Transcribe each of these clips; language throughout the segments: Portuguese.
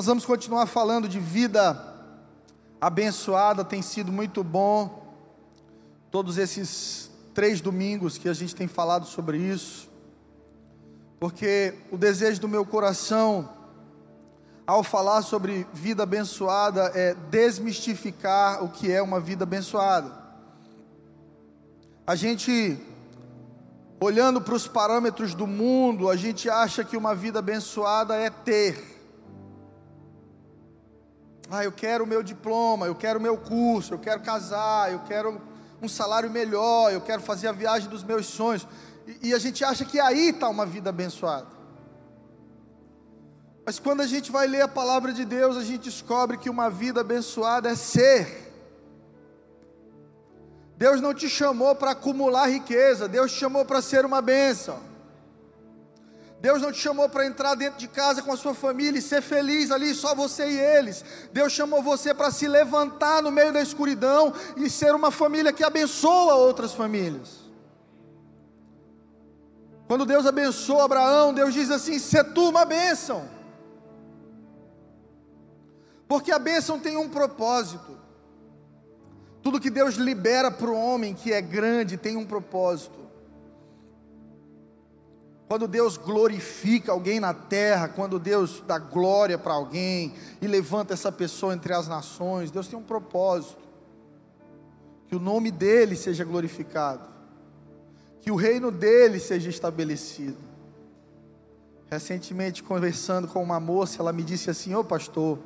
Nós vamos continuar falando de vida abençoada, tem sido muito bom. Todos esses três domingos que a gente tem falado sobre isso, porque o desejo do meu coração, ao falar sobre vida abençoada, é desmistificar o que é uma vida abençoada. A gente, olhando para os parâmetros do mundo, a gente acha que uma vida abençoada é ter. Ah, eu quero o meu diploma, eu quero o meu curso, eu quero casar, eu quero um salário melhor, eu quero fazer a viagem dos meus sonhos. E, e a gente acha que aí está uma vida abençoada. Mas quando a gente vai ler a palavra de Deus, a gente descobre que uma vida abençoada é ser. Deus não te chamou para acumular riqueza, Deus te chamou para ser uma bênção. Deus não te chamou para entrar dentro de casa com a sua família e ser feliz ali, só você e eles. Deus chamou você para se levantar no meio da escuridão e ser uma família que abençoa outras famílias. Quando Deus abençoa Abraão, Deus diz assim: "Se tu uma bênção". Porque a bênção tem um propósito. Tudo que Deus libera para o homem que é grande tem um propósito. Quando Deus glorifica alguém na terra, quando Deus dá glória para alguém e levanta essa pessoa entre as nações, Deus tem um propósito. Que o nome dele seja glorificado, que o reino dele seja estabelecido. Recentemente, conversando com uma moça, ela me disse assim: Ô pastor,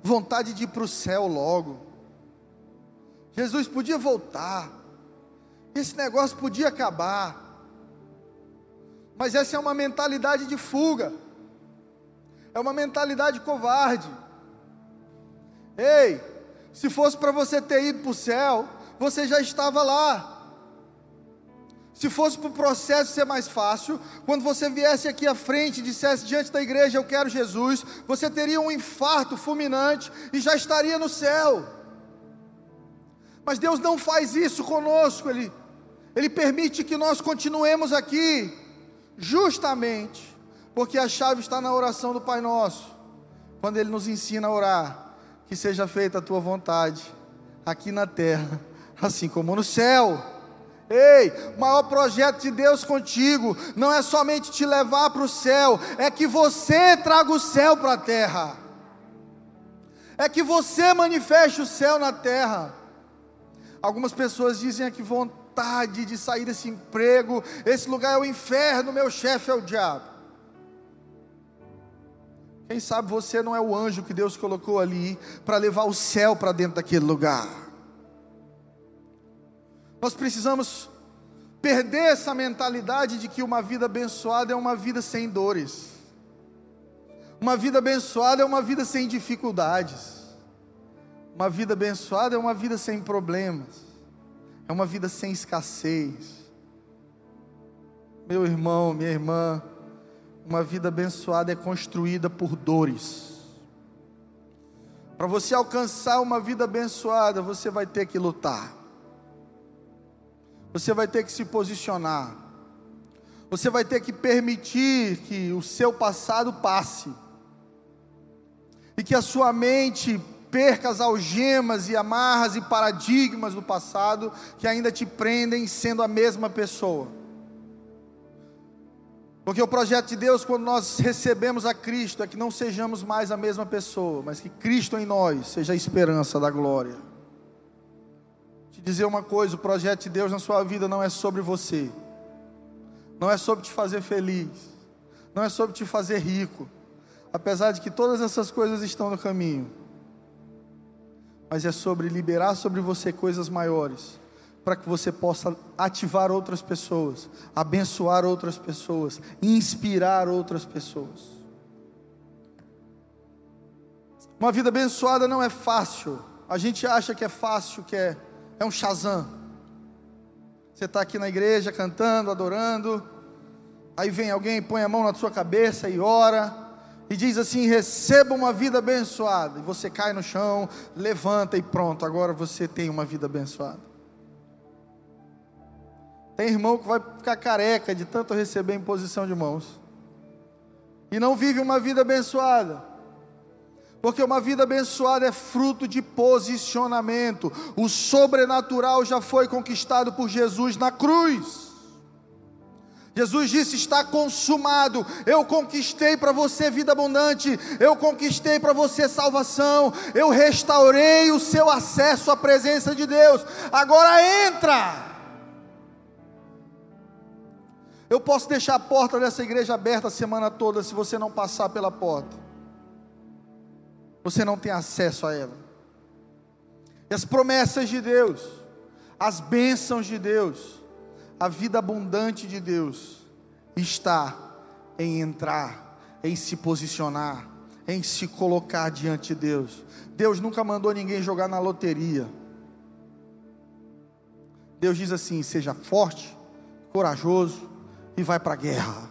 vontade de ir para o céu logo. Jesus podia voltar, esse negócio podia acabar. Mas essa é uma mentalidade de fuga, é uma mentalidade covarde. Ei, se fosse para você ter ido para o céu, você já estava lá. Se fosse para o processo ser mais fácil, quando você viesse aqui à frente e dissesse diante da igreja, eu quero Jesus, você teria um infarto fulminante e já estaria no céu. Mas Deus não faz isso conosco, Ele, Ele permite que nós continuemos aqui, justamente porque a chave está na oração do Pai Nosso, quando Ele nos ensina a orar, que seja feita a tua vontade, aqui na terra, assim como no céu. Ei, o maior projeto de Deus contigo não é somente te levar para o céu, é que você traga o céu para a terra, é que você manifeste o céu na terra. Algumas pessoas dizem que vão vontade de sair desse emprego, esse lugar é o inferno, meu chefe é o diabo. Quem sabe você não é o anjo que Deus colocou ali para levar o céu para dentro daquele lugar. Nós precisamos perder essa mentalidade de que uma vida abençoada é uma vida sem dores. Uma vida abençoada é uma vida sem dificuldades. Uma vida abençoada é uma vida sem problemas é uma vida sem escassez. Meu irmão, minha irmã, uma vida abençoada é construída por dores. Para você alcançar uma vida abençoada, você vai ter que lutar. Você vai ter que se posicionar. Você vai ter que permitir que o seu passado passe. E que a sua mente perca as algemas e amarras e paradigmas do passado que ainda te prendem sendo a mesma pessoa. Porque o projeto de Deus, quando nós recebemos a Cristo, é que não sejamos mais a mesma pessoa, mas que Cristo em nós seja a esperança da glória. Te dizer uma coisa: o projeto de Deus na sua vida não é sobre você, não é sobre te fazer feliz, não é sobre te fazer rico, apesar de que todas essas coisas estão no caminho mas é sobre liberar sobre você coisas maiores, para que você possa ativar outras pessoas, abençoar outras pessoas, inspirar outras pessoas. Uma vida abençoada não é fácil. A gente acha que é fácil, que é, é um Shazam. Você está aqui na igreja cantando, adorando, aí vem alguém, põe a mão na sua cabeça e ora e diz assim: receba uma vida abençoada. E você cai no chão, levanta e pronto, agora você tem uma vida abençoada. Tem irmão que vai ficar careca de tanto receber em posição de mãos, e não vive uma vida abençoada, Porque uma vida abençoada é fruto de posicionamento. O sobrenatural já foi conquistado por Jesus na cruz. Jesus disse: Está consumado. Eu conquistei para você vida abundante. Eu conquistei para você salvação. Eu restaurei o seu acesso à presença de Deus. Agora entra. Eu posso deixar a porta dessa igreja aberta a semana toda se você não passar pela porta você não tem acesso a ela. E as promessas de Deus, as bênçãos de Deus, a vida abundante de Deus, está em entrar, em se posicionar, em se colocar diante de Deus. Deus nunca mandou ninguém jogar na loteria. Deus diz assim: seja forte, corajoso e vai para a guerra.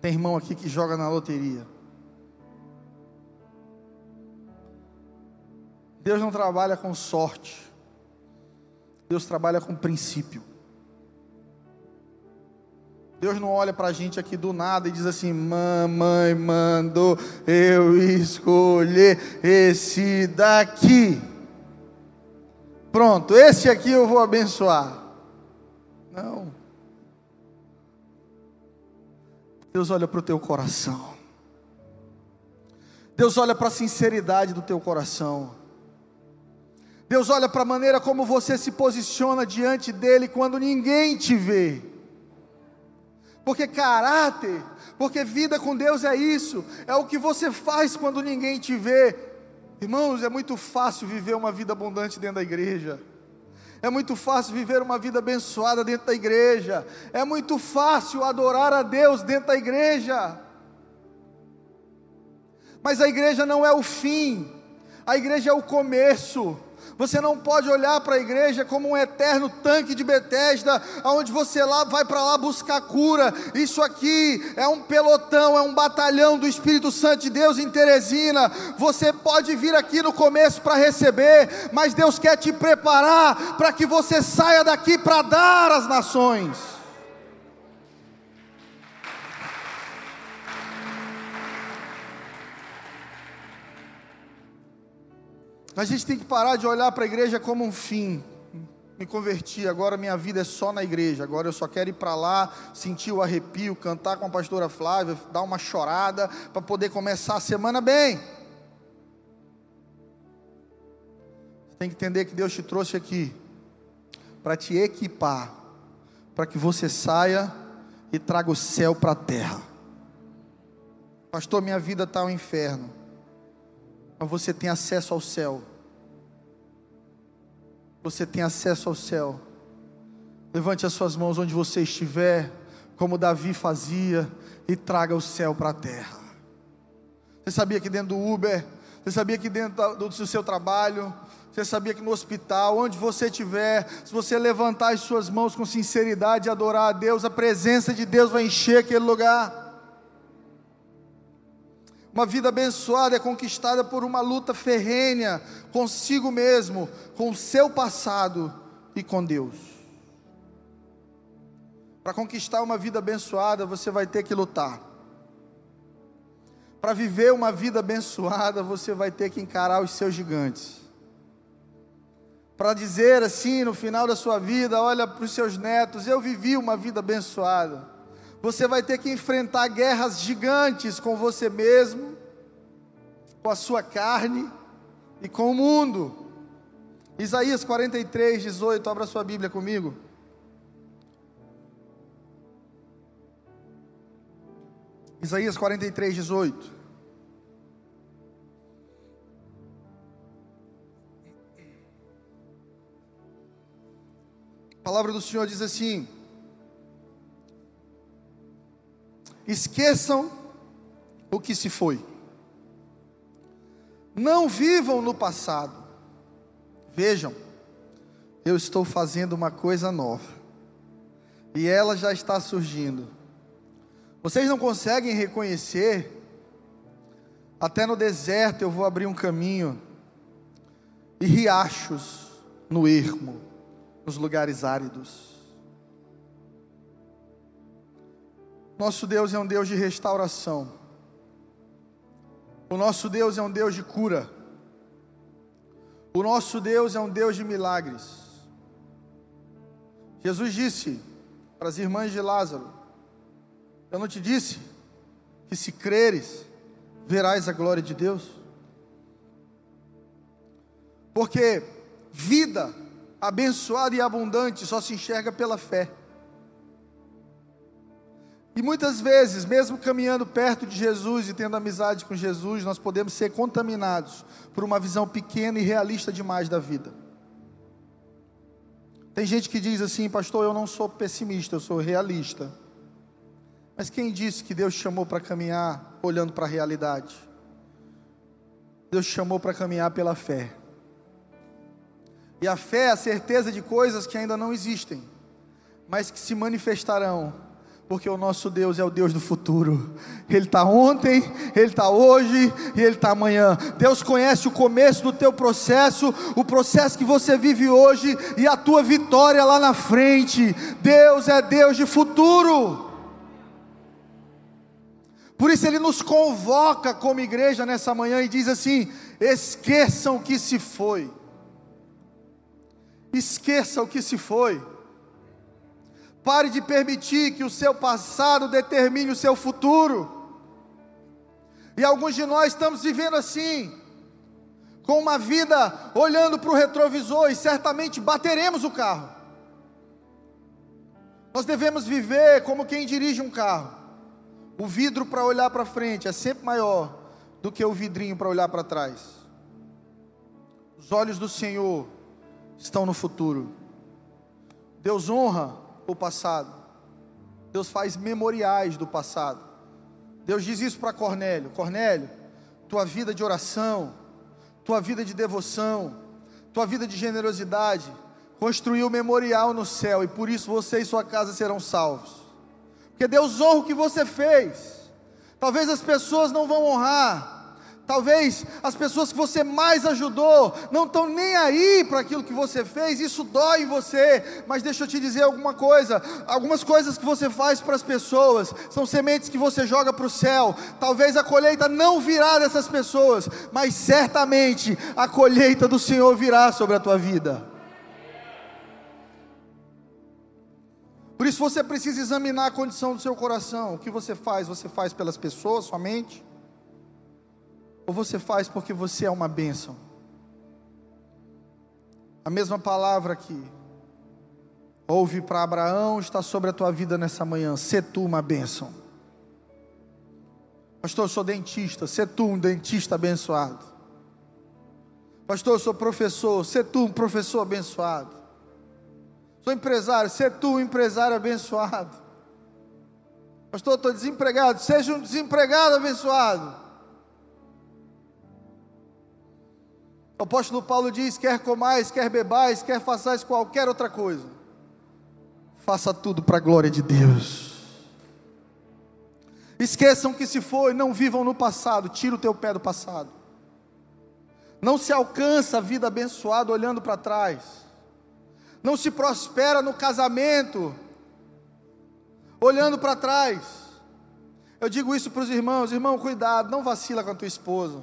Tem irmão aqui que joga na loteria. Deus não trabalha com sorte. Deus trabalha com princípio. Deus não olha para a gente aqui do nada e diz assim: Mamãe mandou eu escolher esse daqui. Pronto, esse aqui eu vou abençoar. Não. Deus olha para o teu coração. Deus olha para a sinceridade do teu coração. Deus olha para a maneira como você se posiciona diante dele quando ninguém te vê. Porque caráter, porque vida com Deus é isso, é o que você faz quando ninguém te vê. Irmãos, é muito fácil viver uma vida abundante dentro da igreja. É muito fácil viver uma vida abençoada dentro da igreja. É muito fácil adorar a Deus dentro da igreja. Mas a igreja não é o fim, a igreja é o começo. Você não pode olhar para a igreja como um eterno tanque de Betesda, onde você lá vai para lá buscar cura. Isso aqui é um pelotão, é um batalhão do Espírito Santo de Deus em Teresina. Você pode vir aqui no começo para receber, mas Deus quer te preparar para que você saia daqui para dar às nações. A gente tem que parar de olhar para a igreja como um fim. Me converti, agora minha vida é só na igreja. Agora eu só quero ir para lá, sentir o arrepio, cantar com a pastora Flávia, dar uma chorada para poder começar a semana bem. Tem que entender que Deus te trouxe aqui para te equipar, para que você saia e traga o céu para a terra. Pastor, minha vida está um inferno mas você tem acesso ao céu. Você tem acesso ao céu. Levante as suas mãos onde você estiver, como Davi fazia, e traga o céu para a terra. Você sabia que dentro do Uber, você sabia que dentro do seu trabalho, você sabia que no hospital, onde você estiver, se você levantar as suas mãos com sinceridade e adorar a Deus, a presença de Deus vai encher aquele lugar. Uma vida abençoada é conquistada por uma luta ferrenha consigo mesmo, com o seu passado e com Deus. Para conquistar uma vida abençoada, você vai ter que lutar. Para viver uma vida abençoada, você vai ter que encarar os seus gigantes. Para dizer assim no final da sua vida, olha para os seus netos, eu vivi uma vida abençoada. Você vai ter que enfrentar guerras gigantes com você mesmo, com a sua carne e com o mundo. Isaías 43, 18, abra sua Bíblia comigo. Isaías 43, 18. A palavra do Senhor diz assim: esqueçam o que se foi, não vivam no passado, vejam, eu estou fazendo uma coisa nova, e ela já está surgindo. Vocês não conseguem reconhecer? Até no deserto eu vou abrir um caminho, e riachos no ermo, nos lugares áridos. Nosso Deus é um Deus de restauração. O nosso Deus é um Deus de cura. O nosso Deus é um Deus de milagres. Jesus disse para as irmãs de Lázaro: Eu não te disse que se creres, verás a glória de Deus? Porque vida abençoada e abundante só se enxerga pela fé. E muitas vezes, mesmo caminhando perto de Jesus e tendo amizade com Jesus, nós podemos ser contaminados por uma visão pequena e realista demais da vida. Tem gente que diz assim, pastor, eu não sou pessimista, eu sou realista. Mas quem disse que Deus chamou para caminhar olhando para a realidade? Deus chamou para caminhar pela fé. E a fé é a certeza de coisas que ainda não existem, mas que se manifestarão porque o nosso Deus é o Deus do futuro. Ele está ontem, Ele está hoje e Ele está amanhã. Deus conhece o começo do teu processo, o processo que você vive hoje e a tua vitória lá na frente. Deus é Deus de futuro. Por isso Ele nos convoca como igreja nessa manhã e diz assim: esqueçam o que se foi. Esqueça o que se foi. Pare de permitir que o seu passado determine o seu futuro. E alguns de nós estamos vivendo assim, com uma vida olhando para o retrovisor e certamente bateremos o carro. Nós devemos viver como quem dirige um carro. O vidro para olhar para frente é sempre maior do que o vidrinho para olhar para trás. Os olhos do Senhor estão no futuro. Deus honra o passado. Deus faz memoriais do passado. Deus diz isso para Cornélio: Cornélio, tua vida de oração, tua vida de devoção, tua vida de generosidade, construiu um memorial no céu e por isso você e sua casa serão salvos. Porque Deus honra o que você fez. Talvez as pessoas não vão honrar, Talvez as pessoas que você mais ajudou não estão nem aí para aquilo que você fez, isso dói em você, mas deixa eu te dizer alguma coisa: algumas coisas que você faz para as pessoas são sementes que você joga para o céu. Talvez a colheita não virá dessas pessoas, mas certamente a colheita do Senhor virá sobre a tua vida. Por isso você precisa examinar a condição do seu coração. O que você faz? Você faz pelas pessoas somente? Ou você faz porque você é uma bênção? A mesma palavra que ouve para Abraão está sobre a tua vida nessa manhã. Sê tu uma bênção. Pastor, eu sou dentista. Sê tu um dentista abençoado. Pastor, eu sou professor. Sê tu um professor abençoado. Sou empresário. Sê tu um empresário abençoado. Pastor, estou desempregado. Seja um desempregado abençoado. O apóstolo Paulo diz: quer comais, quer bebais, quer façais qualquer outra coisa, faça tudo para a glória de Deus. Esqueçam que se foi, não vivam no passado, tira o teu pé do passado. Não se alcança a vida abençoada olhando para trás. Não se prospera no casamento olhando para trás. Eu digo isso para os irmãos, irmão, cuidado, não vacila com a tua esposa.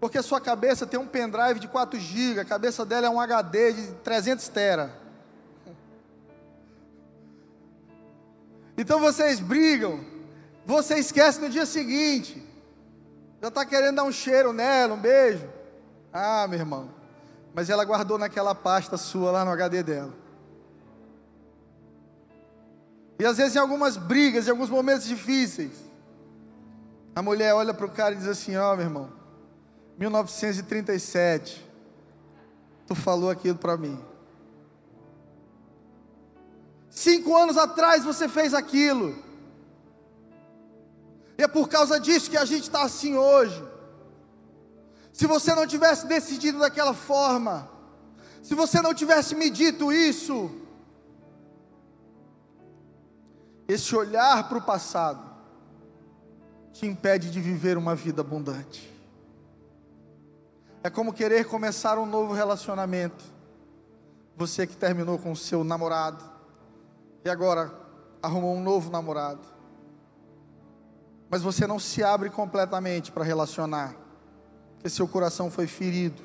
Porque a sua cabeça tem um pendrive de 4 GB, a cabeça dela é um HD de 300 tera. Então vocês brigam, você esquece no dia seguinte. Já está querendo dar um cheiro nela, um beijo. Ah, meu irmão. Mas ela guardou naquela pasta sua lá no HD dela. E às vezes em algumas brigas, em alguns momentos difíceis, a mulher olha para o cara e diz assim: Ó, oh, meu irmão, 1937. Tu falou aquilo para mim. Cinco anos atrás você fez aquilo. E é por causa disso que a gente está assim hoje. Se você não tivesse decidido daquela forma, se você não tivesse me dito isso, esse olhar para o passado te impede de viver uma vida abundante. É como querer começar um novo relacionamento. Você que terminou com o seu namorado e agora arrumou um novo namorado. mas você não se abre completamente para relacionar, porque seu coração foi ferido.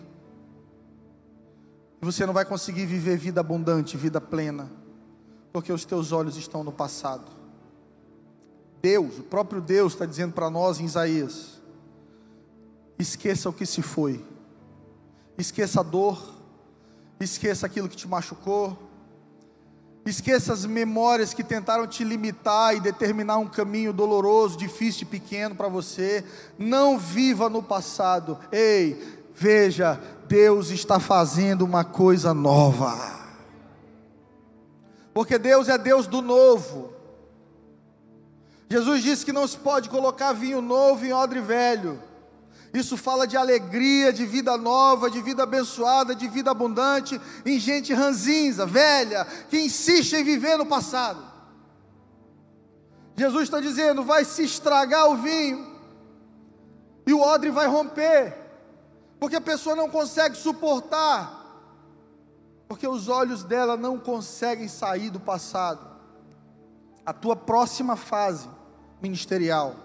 Você não vai conseguir viver vida abundante, vida plena, porque os teus olhos estão no passado. Deus, o próprio Deus está dizendo para nós em Isaías: esqueça o que se foi, esqueça a dor, esqueça aquilo que te machucou, Esqueça as memórias que tentaram te limitar e determinar um caminho doloroso, difícil e pequeno para você. Não viva no passado. Ei, veja, Deus está fazendo uma coisa nova. Porque Deus é Deus do novo. Jesus disse que não se pode colocar vinho novo em odre velho. Isso fala de alegria, de vida nova, de vida abençoada, de vida abundante, em gente ranzinza, velha, que insiste em viver no passado. Jesus está dizendo: vai se estragar o vinho, e o odre vai romper, porque a pessoa não consegue suportar, porque os olhos dela não conseguem sair do passado. A tua próxima fase ministerial,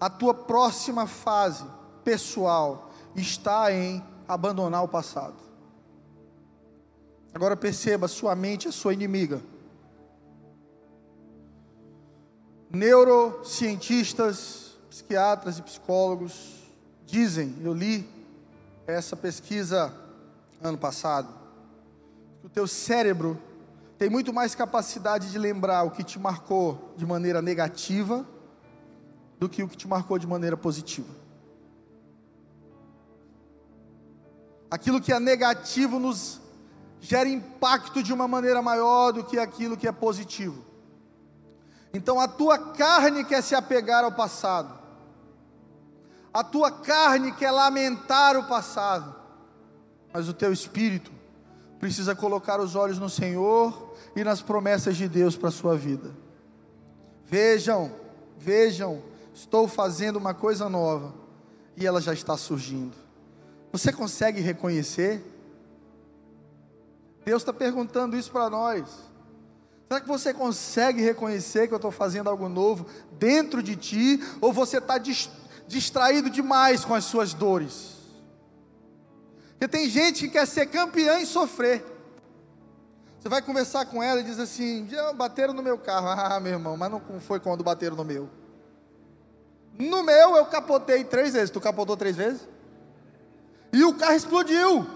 a tua próxima fase pessoal está em abandonar o passado. Agora perceba, sua mente é sua inimiga. Neurocientistas, psiquiatras e psicólogos dizem, eu li essa pesquisa ano passado, que o teu cérebro tem muito mais capacidade de lembrar o que te marcou de maneira negativa do que o que te marcou de maneira positiva. Aquilo que é negativo nos gera impacto de uma maneira maior do que aquilo que é positivo. Então a tua carne quer se apegar ao passado. A tua carne quer lamentar o passado. Mas o teu espírito precisa colocar os olhos no Senhor e nas promessas de Deus para a sua vida. Vejam, vejam, estou fazendo uma coisa nova e ela já está surgindo. Você consegue reconhecer? Deus está perguntando isso para nós. Será que você consegue reconhecer que eu estou fazendo algo novo dentro de ti? Ou você está distraído demais com as suas dores? Porque tem gente que quer ser campeã em sofrer. Você vai conversar com ela e diz assim: bateram no meu carro. Ah, meu irmão, mas não foi quando bateram no meu. No meu eu capotei três vezes. Tu capotou três vezes? E o carro explodiu.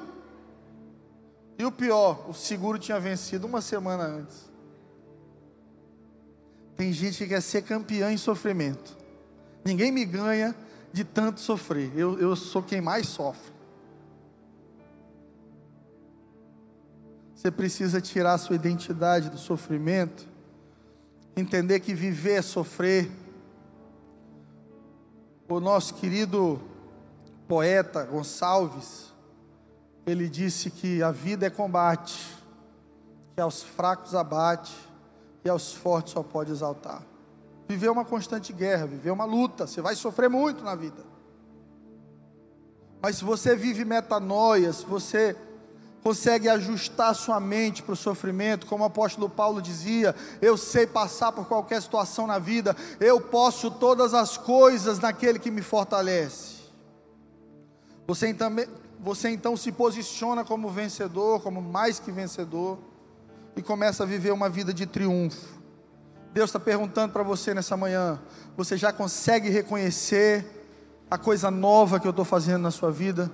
E o pior, o seguro tinha vencido uma semana antes. Tem gente que quer ser campeã em sofrimento. Ninguém me ganha de tanto sofrer. Eu, eu sou quem mais sofre. Você precisa tirar a sua identidade do sofrimento, entender que viver é sofrer. O nosso querido poeta Gonçalves, ele disse que a vida é combate, que aos fracos abate e aos fortes só pode exaltar. Viver uma constante guerra, viver uma luta, você vai sofrer muito na vida. Mas se você vive metanoia, se você consegue ajustar sua mente para o sofrimento, como o apóstolo Paulo dizia: eu sei passar por qualquer situação na vida, eu posso todas as coisas naquele que me fortalece. Você então, você então se posiciona como vencedor, como mais que vencedor, e começa a viver uma vida de triunfo. Deus está perguntando para você nessa manhã: você já consegue reconhecer a coisa nova que eu estou fazendo na sua vida?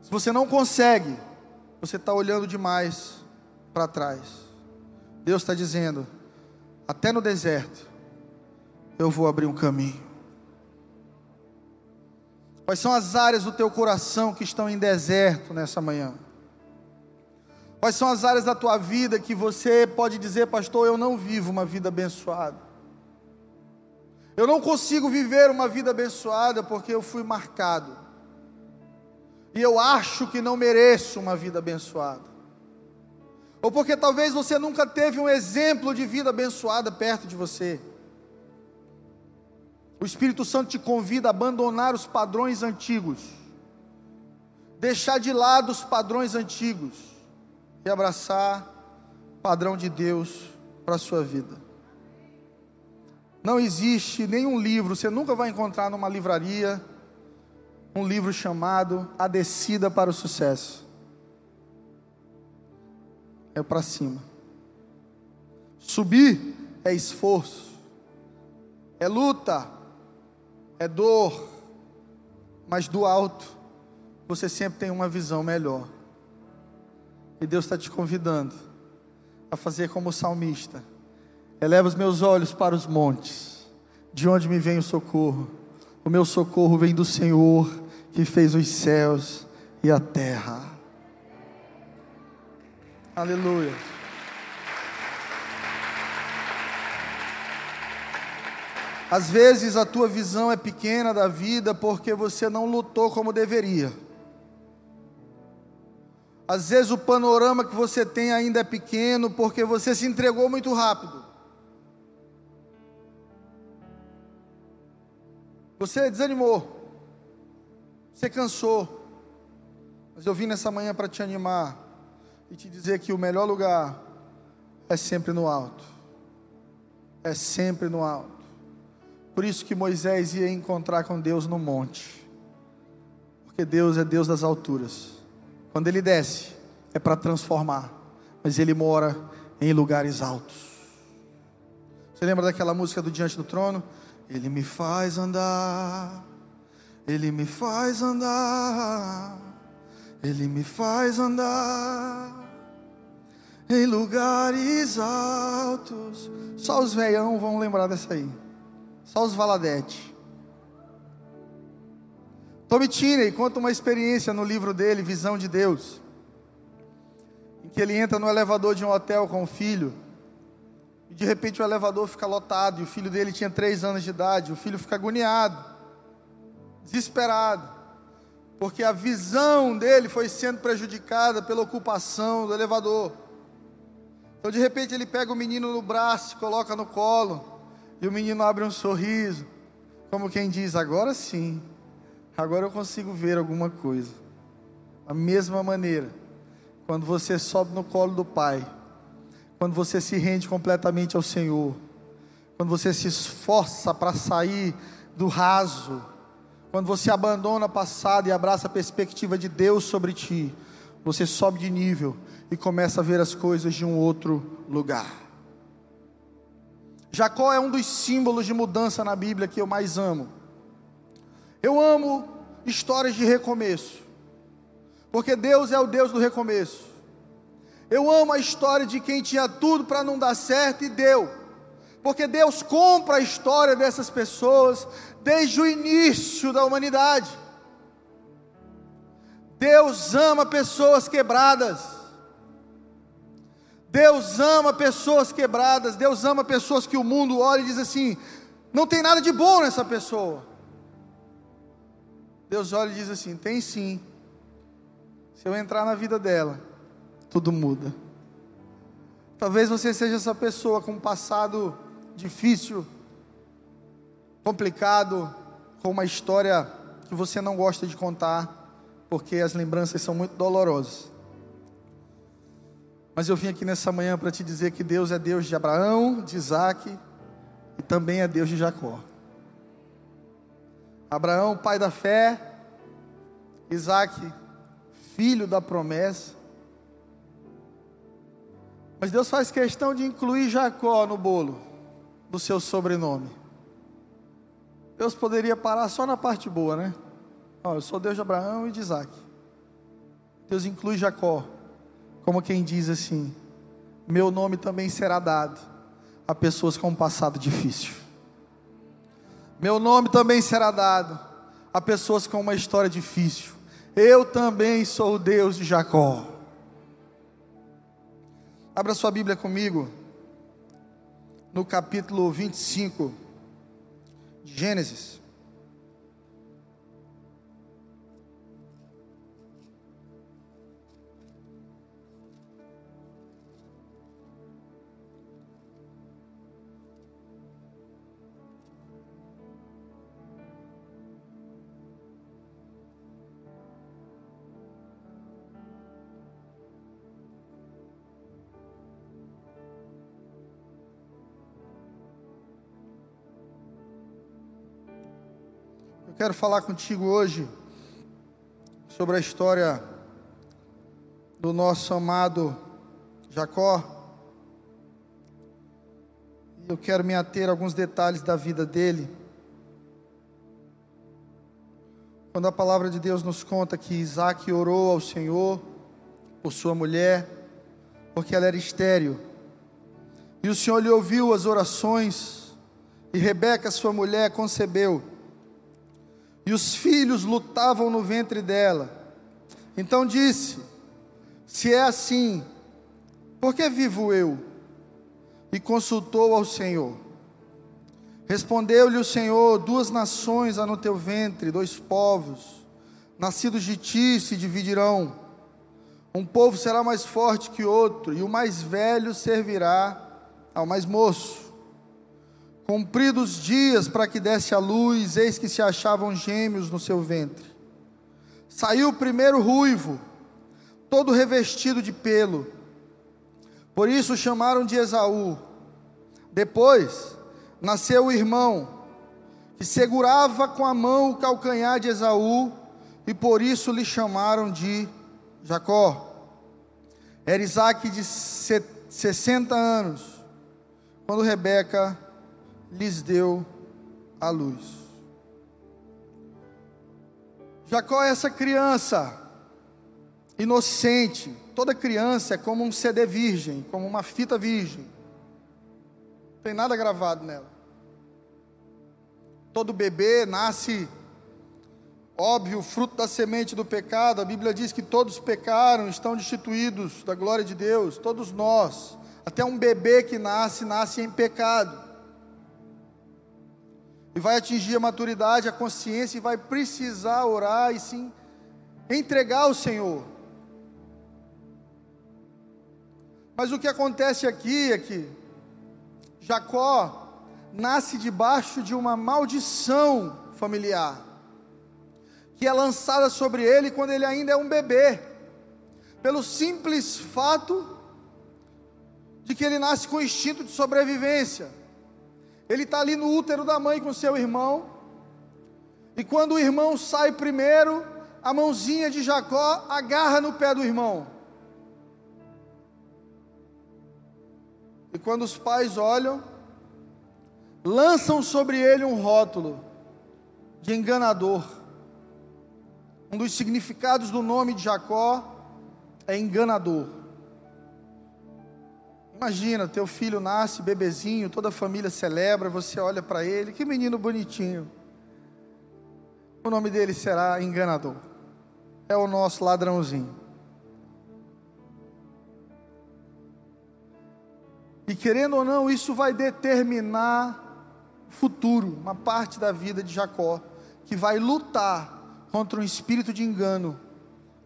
Se você não consegue, você está olhando demais para trás. Deus está dizendo: até no deserto, eu vou abrir um caminho. Quais são as áreas do teu coração que estão em deserto nessa manhã? Quais são as áreas da tua vida que você pode dizer, pastor, eu não vivo uma vida abençoada? Eu não consigo viver uma vida abençoada porque eu fui marcado. E eu acho que não mereço uma vida abençoada. Ou porque talvez você nunca teve um exemplo de vida abençoada perto de você. O Espírito Santo te convida a abandonar os padrões antigos, deixar de lado os padrões antigos e abraçar o padrão de Deus para a sua vida. Não existe nenhum livro, você nunca vai encontrar numa livraria um livro chamado A Descida para o Sucesso. É para cima. Subir é esforço, é luta, é dor, mas do alto você sempre tem uma visão melhor. E Deus está te convidando a fazer como o salmista: eleva os meus olhos para os montes, de onde me vem o socorro? O meu socorro vem do Senhor que fez os céus e a terra. Aleluia. Às vezes a tua visão é pequena da vida porque você não lutou como deveria. Às vezes o panorama que você tem ainda é pequeno porque você se entregou muito rápido. Você desanimou. Você cansou. Mas eu vim nessa manhã para te animar e te dizer que o melhor lugar é sempre no alto. É sempre no alto. Por isso que Moisés ia encontrar com Deus no monte. Porque Deus é Deus das alturas. Quando ele desce, é para transformar, mas ele mora em lugares altos. Você lembra daquela música do Diante do Trono? Ele me faz andar, ele me faz andar, ele me faz andar em lugares altos. Só os veião vão lembrar dessa aí. Só os Valadete. Tommy Tinney conta uma experiência no livro dele, Visão de Deus, em que ele entra no elevador de um hotel com o filho, e de repente o elevador fica lotado, e o filho dele tinha três anos de idade, o filho fica agoniado, desesperado, porque a visão dele foi sendo prejudicada pela ocupação do elevador. Então de repente ele pega o menino no braço, coloca no colo, e o menino abre um sorriso, como quem diz: agora sim Agora eu consigo ver alguma coisa. Da mesma maneira, quando você sobe no colo do Pai, quando você se rende completamente ao Senhor, quando você se esforça para sair do raso, quando você abandona o passado e abraça a perspectiva de Deus sobre ti, você sobe de nível e começa a ver as coisas de um outro lugar. Jacó é um dos símbolos de mudança na Bíblia que eu mais amo. Eu amo histórias de recomeço, porque Deus é o Deus do recomeço. Eu amo a história de quem tinha tudo para não dar certo e deu, porque Deus compra a história dessas pessoas desde o início da humanidade. Deus ama pessoas quebradas. Deus ama pessoas quebradas. Deus ama pessoas que o mundo olha e diz assim: não tem nada de bom nessa pessoa. Deus olha e diz assim: tem sim. Se eu entrar na vida dela, tudo muda. Talvez você seja essa pessoa com um passado difícil, complicado, com uma história que você não gosta de contar, porque as lembranças são muito dolorosas. Mas eu vim aqui nessa manhã para te dizer que Deus é Deus de Abraão, de Isaac e também é Deus de Jacó. Abraão, pai da fé, Isaac, filho da promessa. Mas Deus faz questão de incluir Jacó no bolo do seu sobrenome. Deus poderia parar só na parte boa, né? Ó, eu sou Deus de Abraão e de Isaac. Deus inclui Jacó, como quem diz assim: Meu nome também será dado a pessoas com um passado difícil. Meu nome também será dado a pessoas com uma história difícil. Eu também sou o Deus de Jacó. Abra sua Bíblia comigo, no capítulo 25 de Gênesis. Eu quero falar contigo hoje sobre a história do nosso amado Jacó. Eu quero me ater a alguns detalhes da vida dele. Quando a palavra de Deus nos conta que Isaac orou ao Senhor por sua mulher, porque ela era estéril, e o Senhor lhe ouviu as orações, e Rebeca, sua mulher, concebeu e os filhos lutavam no ventre dela. Então disse: Se é assim, por que vivo eu? E consultou ao Senhor. Respondeu-lhe o Senhor: Duas nações há no teu ventre, dois povos, nascidos de ti se dividirão. Um povo será mais forte que outro, e o mais velho servirá ao mais moço. Cumpridos dias para que desse a luz, eis que se achavam gêmeos no seu ventre. Saiu o primeiro ruivo, todo revestido de pelo. Por isso chamaram de Esaú. Depois nasceu o irmão, que segurava com a mão o calcanhar de Esaú, e por isso lhe chamaram de Jacó. Era Isaac de sessenta anos, quando Rebeca lhes deu a luz. Jacó é essa criança inocente. Toda criança é como um CD virgem, como uma fita virgem. Não tem nada gravado nela. Todo bebê nasce, óbvio, fruto da semente do pecado. A Bíblia diz que todos pecaram, estão destituídos da glória de Deus, todos nós. Até um bebê que nasce, nasce em pecado e vai atingir a maturidade, a consciência e vai precisar orar e sim entregar ao Senhor. Mas o que acontece aqui é que Jacó nasce debaixo de uma maldição familiar, que é lançada sobre ele quando ele ainda é um bebê, pelo simples fato de que ele nasce com instinto de sobrevivência. Ele está ali no útero da mãe com seu irmão. E quando o irmão sai primeiro, a mãozinha de Jacó agarra no pé do irmão. E quando os pais olham, lançam sobre ele um rótulo de enganador. Um dos significados do nome de Jacó é enganador. Imagina, teu filho nasce bebezinho, toda a família celebra, você olha para ele, que menino bonitinho. O nome dele será enganador. É o nosso ladrãozinho. E querendo ou não, isso vai determinar o futuro, uma parte da vida de Jacó, que vai lutar contra um espírito de engano,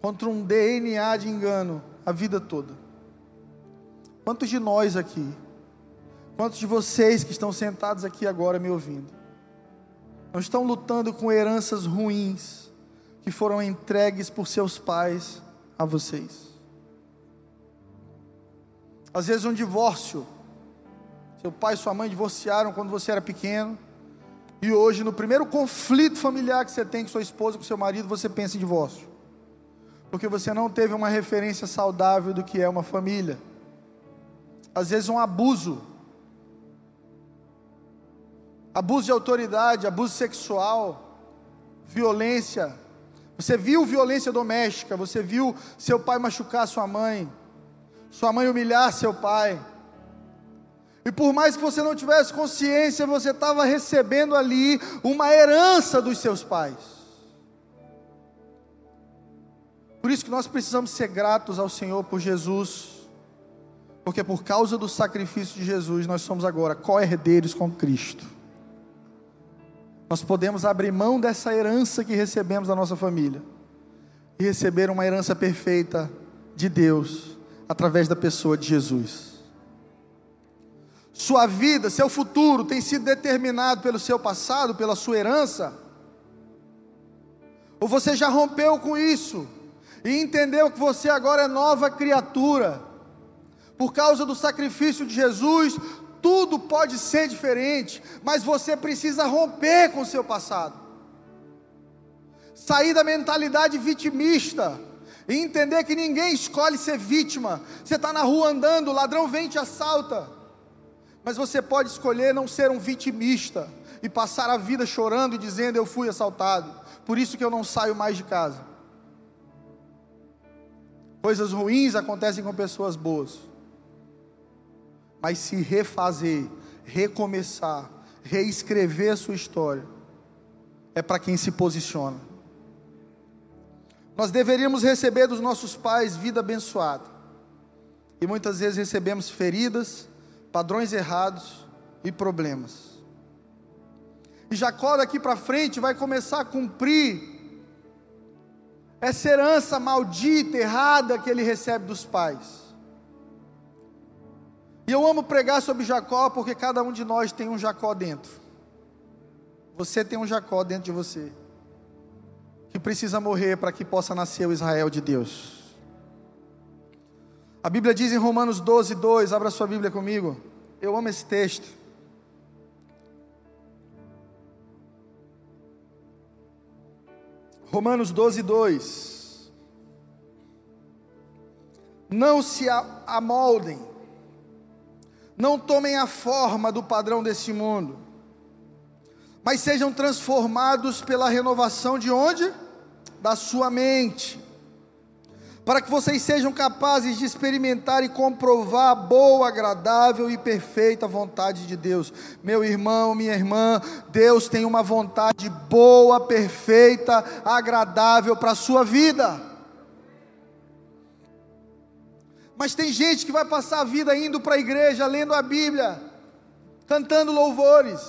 contra um DNA de engano a vida toda. Quantos de nós aqui, quantos de vocês que estão sentados aqui agora me ouvindo, não estão lutando com heranças ruins que foram entregues por seus pais a vocês? Às vezes um divórcio, seu pai e sua mãe divorciaram quando você era pequeno, e hoje, no primeiro conflito familiar que você tem com sua esposa, com seu marido, você pensa em divórcio. Porque você não teve uma referência saudável do que é uma família às vezes um abuso, abuso de autoridade, abuso sexual, violência. Você viu violência doméstica, você viu seu pai machucar sua mãe, sua mãe humilhar seu pai. E por mais que você não tivesse consciência, você estava recebendo ali uma herança dos seus pais. Por isso que nós precisamos ser gratos ao Senhor por Jesus porque por causa do sacrifício de Jesus, nós somos agora co-herdeiros com Cristo. Nós podemos abrir mão dessa herança que recebemos da nossa família e receber uma herança perfeita de Deus através da pessoa de Jesus. Sua vida, seu futuro tem sido determinado pelo seu passado, pela sua herança? Ou você já rompeu com isso e entendeu que você agora é nova criatura? Por causa do sacrifício de Jesus, tudo pode ser diferente, mas você precisa romper com o seu passado. Sair da mentalidade vitimista e entender que ninguém escolhe ser vítima. Você está na rua andando, o ladrão vem e te assalta. Mas você pode escolher não ser um vitimista e passar a vida chorando e dizendo: Eu fui assaltado, por isso que eu não saio mais de casa. Coisas ruins acontecem com pessoas boas, mas se refazer, recomeçar, reescrever a sua história, é para quem se posiciona. Nós deveríamos receber dos nossos pais vida abençoada, e muitas vezes recebemos feridas, padrões errados e problemas. E Jacó daqui para frente vai começar a cumprir essa herança maldita, errada que ele recebe dos pais. E eu amo pregar sobre Jacó porque cada um de nós tem um Jacó dentro. Você tem um Jacó dentro de você que precisa morrer para que possa nascer o Israel de Deus. A Bíblia diz em Romanos 12, 2, abra sua Bíblia comigo. Eu amo esse texto. Romanos 12, 2. Não se amoldem, não tomem a forma do padrão desse mundo, mas sejam transformados pela renovação de onde? Da sua mente para que vocês sejam capazes de experimentar e comprovar a boa, agradável e perfeita vontade de Deus. Meu irmão, minha irmã, Deus tem uma vontade boa, perfeita, agradável para a sua vida. Mas tem gente que vai passar a vida indo para a igreja, lendo a Bíblia, cantando louvores,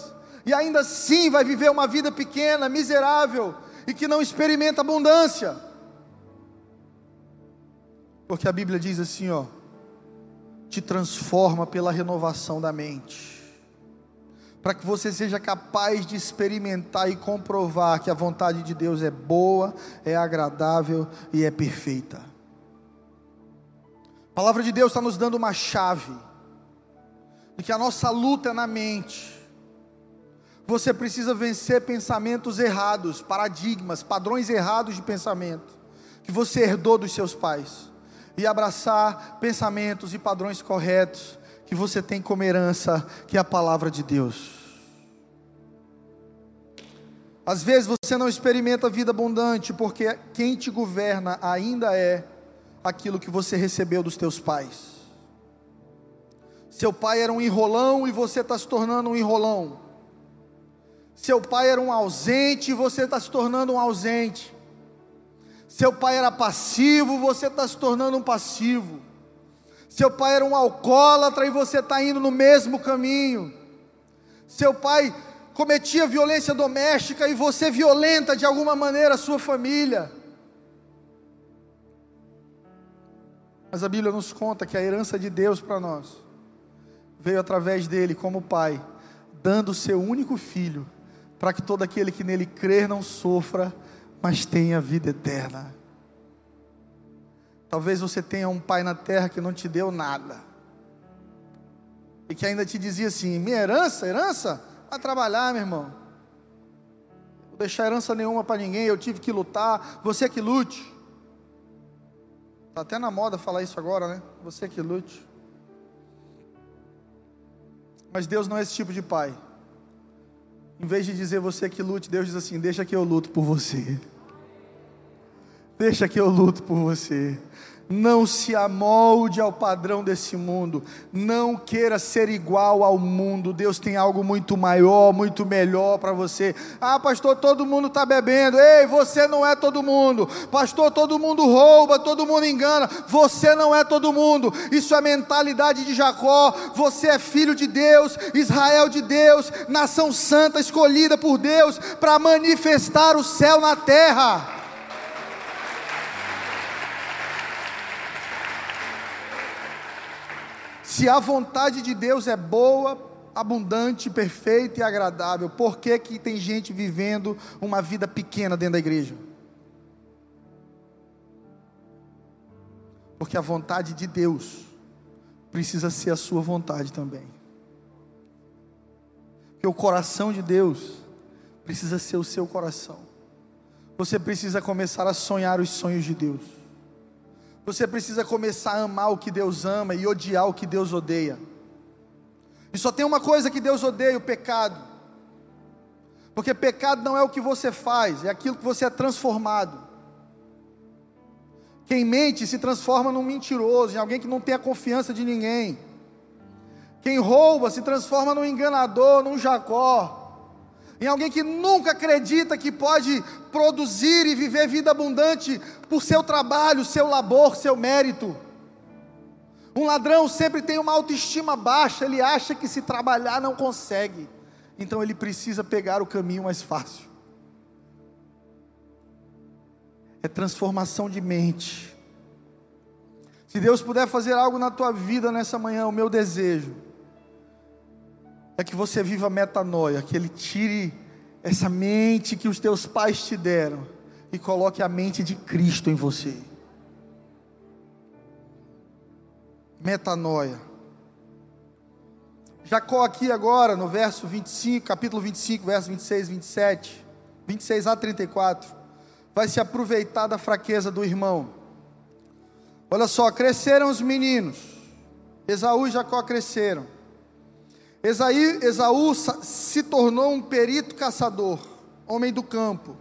e ainda assim vai viver uma vida pequena, miserável, e que não experimenta abundância. Porque a Bíblia diz assim, ó: te transforma pela renovação da mente. Para que você seja capaz de experimentar e comprovar que a vontade de Deus é boa, é agradável e é perfeita. Palavra de Deus está nos dando uma chave, de que a nossa luta é na mente. Você precisa vencer pensamentos errados, paradigmas, padrões errados de pensamento, que você herdou dos seus pais e abraçar pensamentos e padrões corretos que você tem como herança, que é a palavra de Deus. Às vezes você não experimenta vida abundante porque quem te governa ainda é aquilo que você recebeu dos teus pais. Seu pai era um enrolão e você está se tornando um enrolão. Seu pai era um ausente e você está se tornando um ausente. Seu pai era passivo, você está se tornando um passivo. Seu pai era um alcoólatra e você está indo no mesmo caminho. Seu pai cometia violência doméstica e você violenta de alguma maneira a sua família. Mas a Bíblia nos conta que a herança de Deus para nós veio através dele como pai, dando o seu único filho, para que todo aquele que nele crer não sofra, mas tem a vida eterna. Talvez você tenha um pai na terra que não te deu nada, e que ainda te dizia assim: minha herança, herança, vai trabalhar, meu irmão. Não vou deixar herança nenhuma para ninguém, eu tive que lutar, você que lute. Está até na moda falar isso agora, né? Você que lute. Mas Deus não é esse tipo de pai. Em vez de dizer você que lute, Deus diz assim: deixa que eu luto por você. Deixa que eu luto por você não se amolde ao padrão desse mundo, não queira ser igual ao mundo. Deus tem algo muito maior, muito melhor para você. Ah, pastor, todo mundo está bebendo. Ei, você não é todo mundo. Pastor, todo mundo rouba, todo mundo engana. Você não é todo mundo. Isso é mentalidade de Jacó. Você é filho de Deus, Israel de Deus, nação santa escolhida por Deus para manifestar o céu na terra. Se a vontade de Deus é boa, abundante, perfeita e agradável, por que, que tem gente vivendo uma vida pequena dentro da igreja? Porque a vontade de Deus precisa ser a sua vontade também. Porque o coração de Deus precisa ser o seu coração. você precisa começar a sonhar os sonhos de Deus. Você precisa começar a amar o que Deus ama e odiar o que Deus odeia. E só tem uma coisa que Deus odeia: o pecado. Porque pecado não é o que você faz, é aquilo que você é transformado. Quem mente se transforma num mentiroso, em alguém que não tem a confiança de ninguém. Quem rouba se transforma num enganador, num Jacó. Em alguém que nunca acredita que pode produzir e viver vida abundante por seu trabalho, seu labor, seu mérito. Um ladrão sempre tem uma autoestima baixa, ele acha que se trabalhar não consegue, então ele precisa pegar o caminho mais fácil. É transformação de mente. Se Deus puder fazer algo na tua vida nessa manhã, o meu desejo é que você viva metanoia, que Ele tire essa mente que os teus pais te deram e coloque a mente de Cristo em você. Metanoia. Jacó aqui agora, no verso 25, capítulo 25, verso 26, 27, 26 a 34, vai se aproveitar da fraqueza do irmão. Olha só, cresceram os meninos. Esaú e Jacó cresceram. Esaí, Esaú se tornou um perito caçador, homem do campo.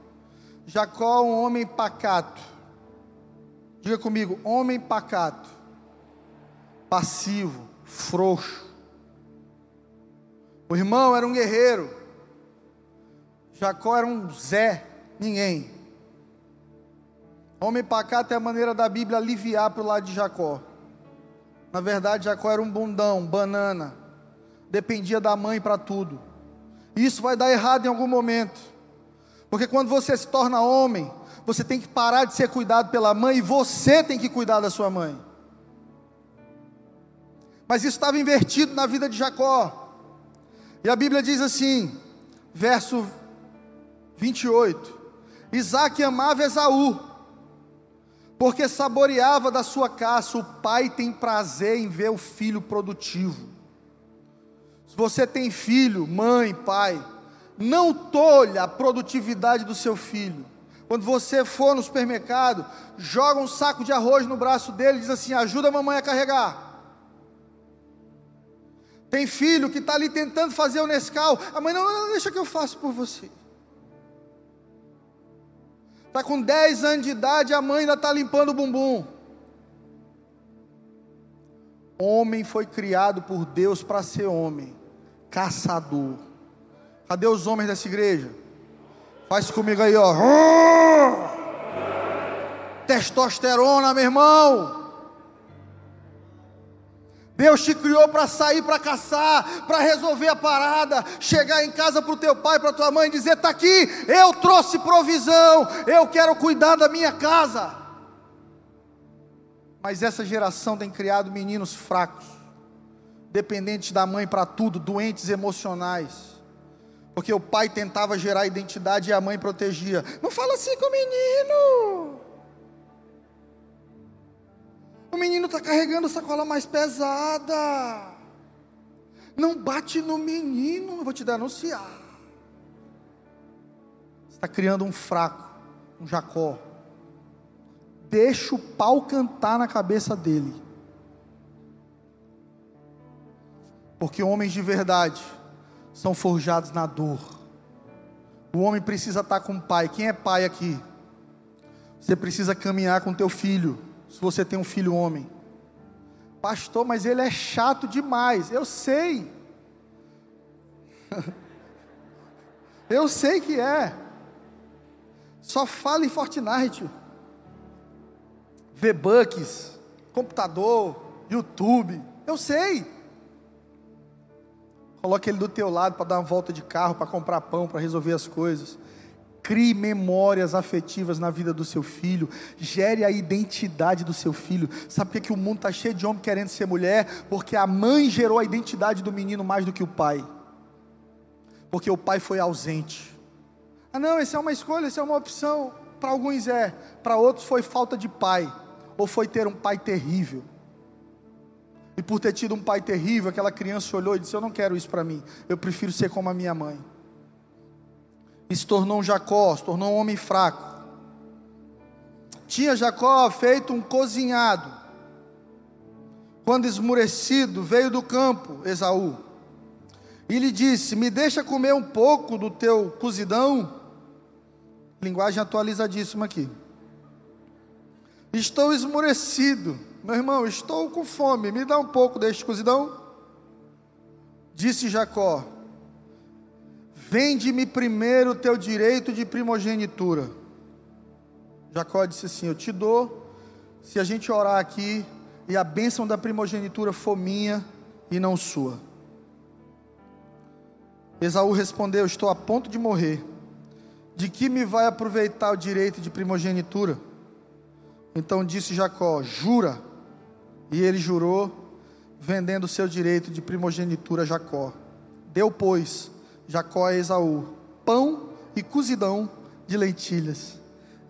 Jacó, um homem pacato. Diga comigo, homem pacato, passivo, frouxo. O irmão era um guerreiro. Jacó era um Zé, ninguém. Homem pacato é a maneira da Bíblia aliviar para o lado de Jacó. Na verdade, Jacó era um bundão, banana dependia da mãe para tudo. Isso vai dar errado em algum momento. Porque quando você se torna homem, você tem que parar de ser cuidado pela mãe e você tem que cuidar da sua mãe. Mas isso estava invertido na vida de Jacó. E a Bíblia diz assim, verso 28: Isaac amava Esaú, porque saboreava da sua caça, o pai tem prazer em ver o filho produtivo você tem filho, mãe, pai, não tolha a produtividade do seu filho. Quando você for no supermercado, joga um saco de arroz no braço dele e diz assim: ajuda a mamãe a carregar. Tem filho que está ali tentando fazer o Nescau. A mãe, não, não, não, deixa que eu faço por você. Está com 10 anos de idade, a mãe ainda está limpando o bumbum. Homem foi criado por Deus para ser homem caçador. Cadê os homens dessa igreja? Faz comigo aí, ó. Testosterona, meu irmão. Deus te criou para sair para caçar, para resolver a parada, chegar em casa para o teu pai, para tua mãe e dizer: está aqui, eu trouxe provisão, eu quero cuidar da minha casa. Mas essa geração tem criado meninos fracos, dependentes da mãe para tudo, doentes emocionais. Porque o pai tentava gerar identidade e a mãe protegia. Não fala assim com o menino. O menino está carregando sacola mais pesada. Não bate no menino, eu vou te denunciar. Você está criando um fraco, um Jacó. Deixa o pau cantar na cabeça dele. Porque homens de verdade são forjados na dor. O homem precisa estar com o pai. Quem é pai aqui? Você precisa caminhar com teu filho, se você tem um filho homem. Pastor, mas ele é chato demais. Eu sei. Eu sei que é. Só fala em Fortnite. V-Bucks, computador, YouTube. Eu sei. Coloque ele do teu lado para dar uma volta de carro, para comprar pão, para resolver as coisas. Crie memórias afetivas na vida do seu filho. Gere a identidade do seu filho. Sabe por que, que o mundo está cheio de homem querendo ser mulher? Porque a mãe gerou a identidade do menino mais do que o pai. Porque o pai foi ausente. Ah, não, essa é uma escolha, essa é uma opção. Para alguns é, para outros foi falta de pai, ou foi ter um pai terrível. E por ter tido um pai terrível, aquela criança olhou e disse: Eu não quero isso para mim, eu prefiro ser como a minha mãe. E se tornou um Jacó, se tornou um homem fraco. Tinha Jacó feito um cozinhado. Quando esmurecido, veio do campo Esaú. E lhe disse: Me deixa comer um pouco do teu cozidão. Linguagem atualizadíssima aqui. Estou esmurecido, meu irmão, estou com fome, me dá um pouco deste cozidão. Disse Jacó: Vende-me primeiro o teu direito de primogenitura. Jacó disse assim: Eu te dou, se a gente orar aqui e a bênção da primogenitura for minha e não sua. Esaú respondeu: Estou a ponto de morrer. De que me vai aproveitar o direito de primogenitura? Então disse Jacó: Jura. E ele jurou, vendendo o seu direito de primogenitura a Jacó. Deu, pois, Jacó a Esaú pão e cozidão de lentilhas.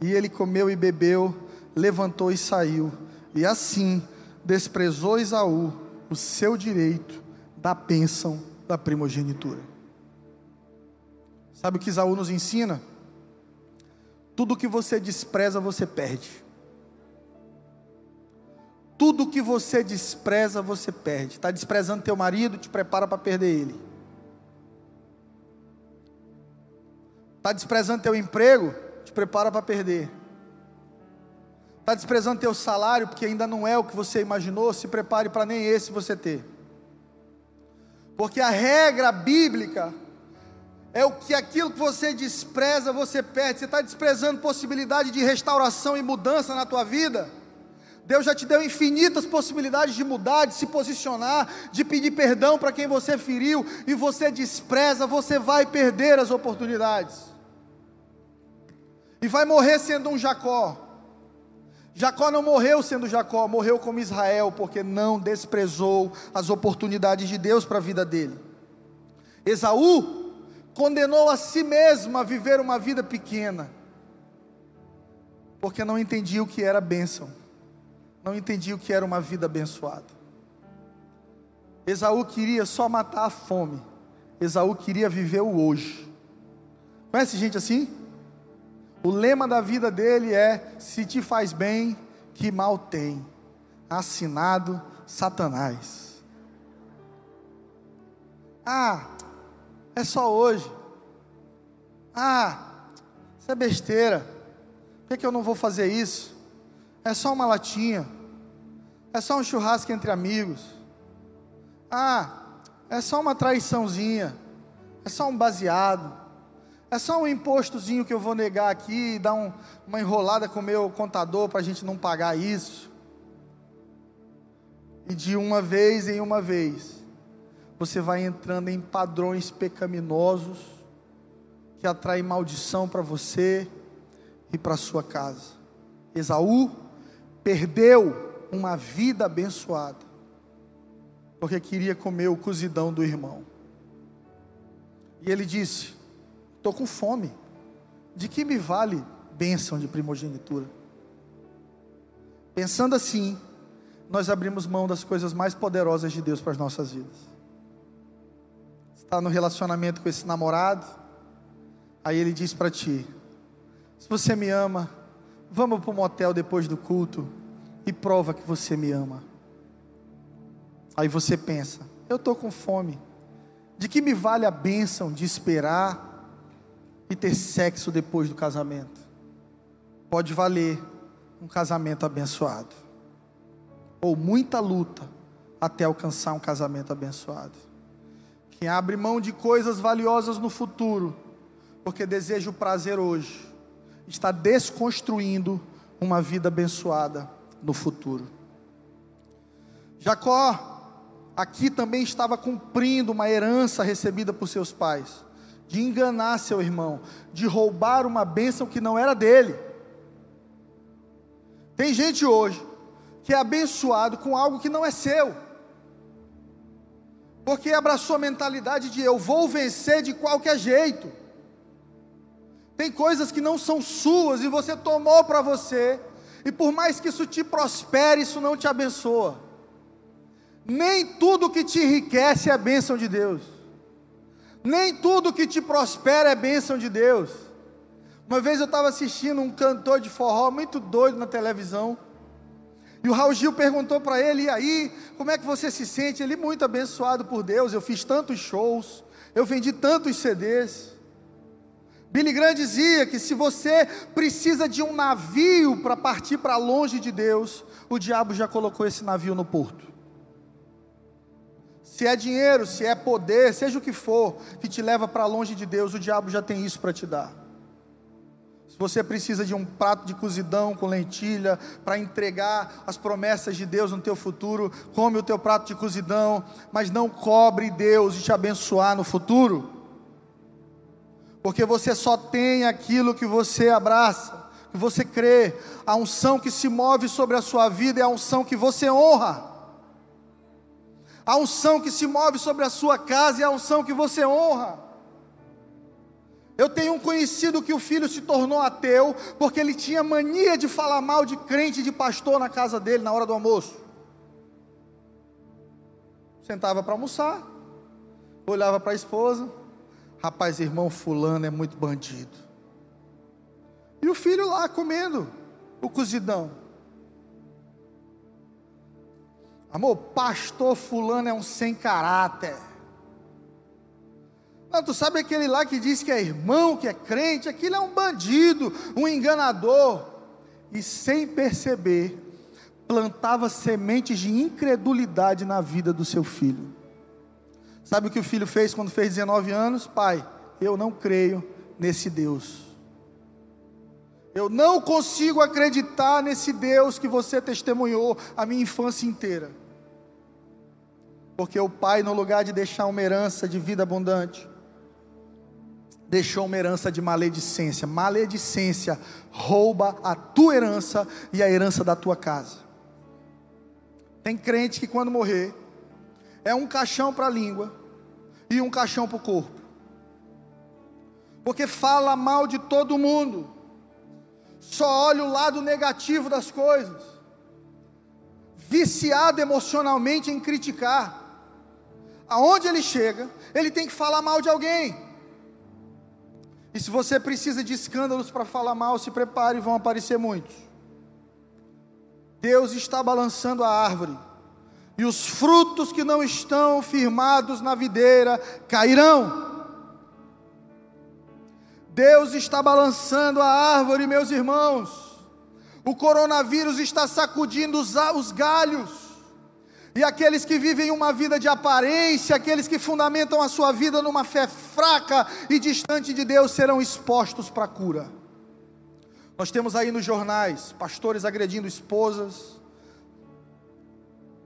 E ele comeu e bebeu, levantou e saiu. E assim desprezou Esaú o seu direito da bênção da primogenitura. Sabe o que Esaú nos ensina? Tudo que você despreza, você perde. Tudo que você despreza, você perde. Está desprezando teu marido, te prepara para perder ele. Está desprezando teu emprego, te prepara para perder. Está desprezando teu salário, porque ainda não é o que você imaginou, se prepare para nem esse você ter. Porque a regra bíblica é o que aquilo que você despreza, você perde. Você está desprezando possibilidade de restauração e mudança na tua vida. Deus já te deu infinitas possibilidades de mudar, de se posicionar, de pedir perdão para quem você feriu, e você despreza, você vai perder as oportunidades. E vai morrer sendo um Jacó. Jacó não morreu sendo Jacó, morreu como Israel, porque não desprezou as oportunidades de Deus para a vida dele. Esaú condenou a si mesmo a viver uma vida pequena, porque não entendia o que era bênção não entendia o que era uma vida abençoada. Esaú queria só matar a fome. Esaú queria viver o hoje. Conhece gente assim? O lema da vida dele é: se te faz bem, que mal tem. Assinado Satanás. Ah, é só hoje. Ah, isso é besteira. Por que, que eu não vou fazer isso? É só uma latinha. É só um churrasco entre amigos. Ah, é só uma traiçãozinha. É só um baseado. É só um impostozinho que eu vou negar aqui e dar um, uma enrolada com o meu contador para a gente não pagar isso. E de uma vez em uma vez, você vai entrando em padrões pecaminosos que atraem maldição para você e para sua casa. Esaú perdeu uma vida abençoada, porque queria comer o cozidão do irmão. E ele disse: Estou com fome, de que me vale bênção de primogenitura? Pensando assim, nós abrimos mão das coisas mais poderosas de Deus para as nossas vidas. Está no relacionamento com esse namorado, aí ele diz para ti: Se você me ama, vamos para o motel depois do culto e prova que você me ama. Aí você pensa: eu estou com fome. De que me vale a bênção de esperar e ter sexo depois do casamento? Pode valer um casamento abençoado, ou muita luta até alcançar um casamento abençoado. Quem abre mão de coisas valiosas no futuro, porque deseja o prazer hoje, está desconstruindo uma vida abençoada no futuro. Jacó aqui também estava cumprindo uma herança recebida por seus pais, de enganar seu irmão, de roubar uma bênção que não era dele. Tem gente hoje que é abençoado com algo que não é seu, porque abraçou a mentalidade de eu vou vencer de qualquer jeito. Tem coisas que não são suas e você tomou para você, e por mais que isso te prospere, isso não te abençoa. Nem tudo que te enriquece é bênção de Deus. Nem tudo que te prospera é bênção de Deus. Uma vez eu estava assistindo um cantor de forró muito doido na televisão. E o Raul Gil perguntou para ele: e aí, como é que você se sente? Ele, muito abençoado por Deus. Eu fiz tantos shows, eu vendi tantos CDs. Billy Graham dizia que se você precisa de um navio para partir para longe de Deus, o diabo já colocou esse navio no porto. Se é dinheiro, se é poder, seja o que for, que te leva para longe de Deus, o diabo já tem isso para te dar. Se você precisa de um prato de cozidão com lentilha para entregar as promessas de Deus no teu futuro, come o teu prato de cozidão, mas não cobre Deus de te abençoar no futuro. Porque você só tem aquilo que você abraça, que você crê. A unção que se move sobre a sua vida é a unção que você honra. A unção que se move sobre a sua casa é a unção que você honra. Eu tenho um conhecido que o filho se tornou ateu porque ele tinha mania de falar mal de crente de pastor na casa dele na hora do almoço. Sentava para almoçar, olhava para a esposa, rapaz, irmão fulano é muito bandido. E o filho lá comendo o cozidão. Amor, pastor fulano é um sem caráter. Não, tu sabe aquele lá que diz que é irmão, que é crente, aquilo é um bandido, um enganador. E sem perceber, plantava sementes de incredulidade na vida do seu filho. Sabe o que o filho fez quando fez 19 anos? Pai, eu não creio nesse Deus. Eu não consigo acreditar nesse Deus que você testemunhou a minha infância inteira. Porque o pai, no lugar de deixar uma herança de vida abundante, deixou uma herança de maledicência. Maledicência rouba a tua herança e a herança da tua casa. Tem crente que quando morrer é um caixão para a língua e um caixão para o corpo. Porque fala mal de todo mundo. Só olha o lado negativo das coisas. Viciado emocionalmente em criticar. Aonde ele chega, ele tem que falar mal de alguém. E se você precisa de escândalos para falar mal, se prepare, vão aparecer muitos. Deus está balançando a árvore, e os frutos que não estão firmados na videira cairão. Deus está balançando a árvore, meus irmãos. O coronavírus está sacudindo os, os galhos. E aqueles que vivem uma vida de aparência, aqueles que fundamentam a sua vida numa fé fraca e distante de Deus, serão expostos para a cura. Nós temos aí nos jornais pastores agredindo esposas,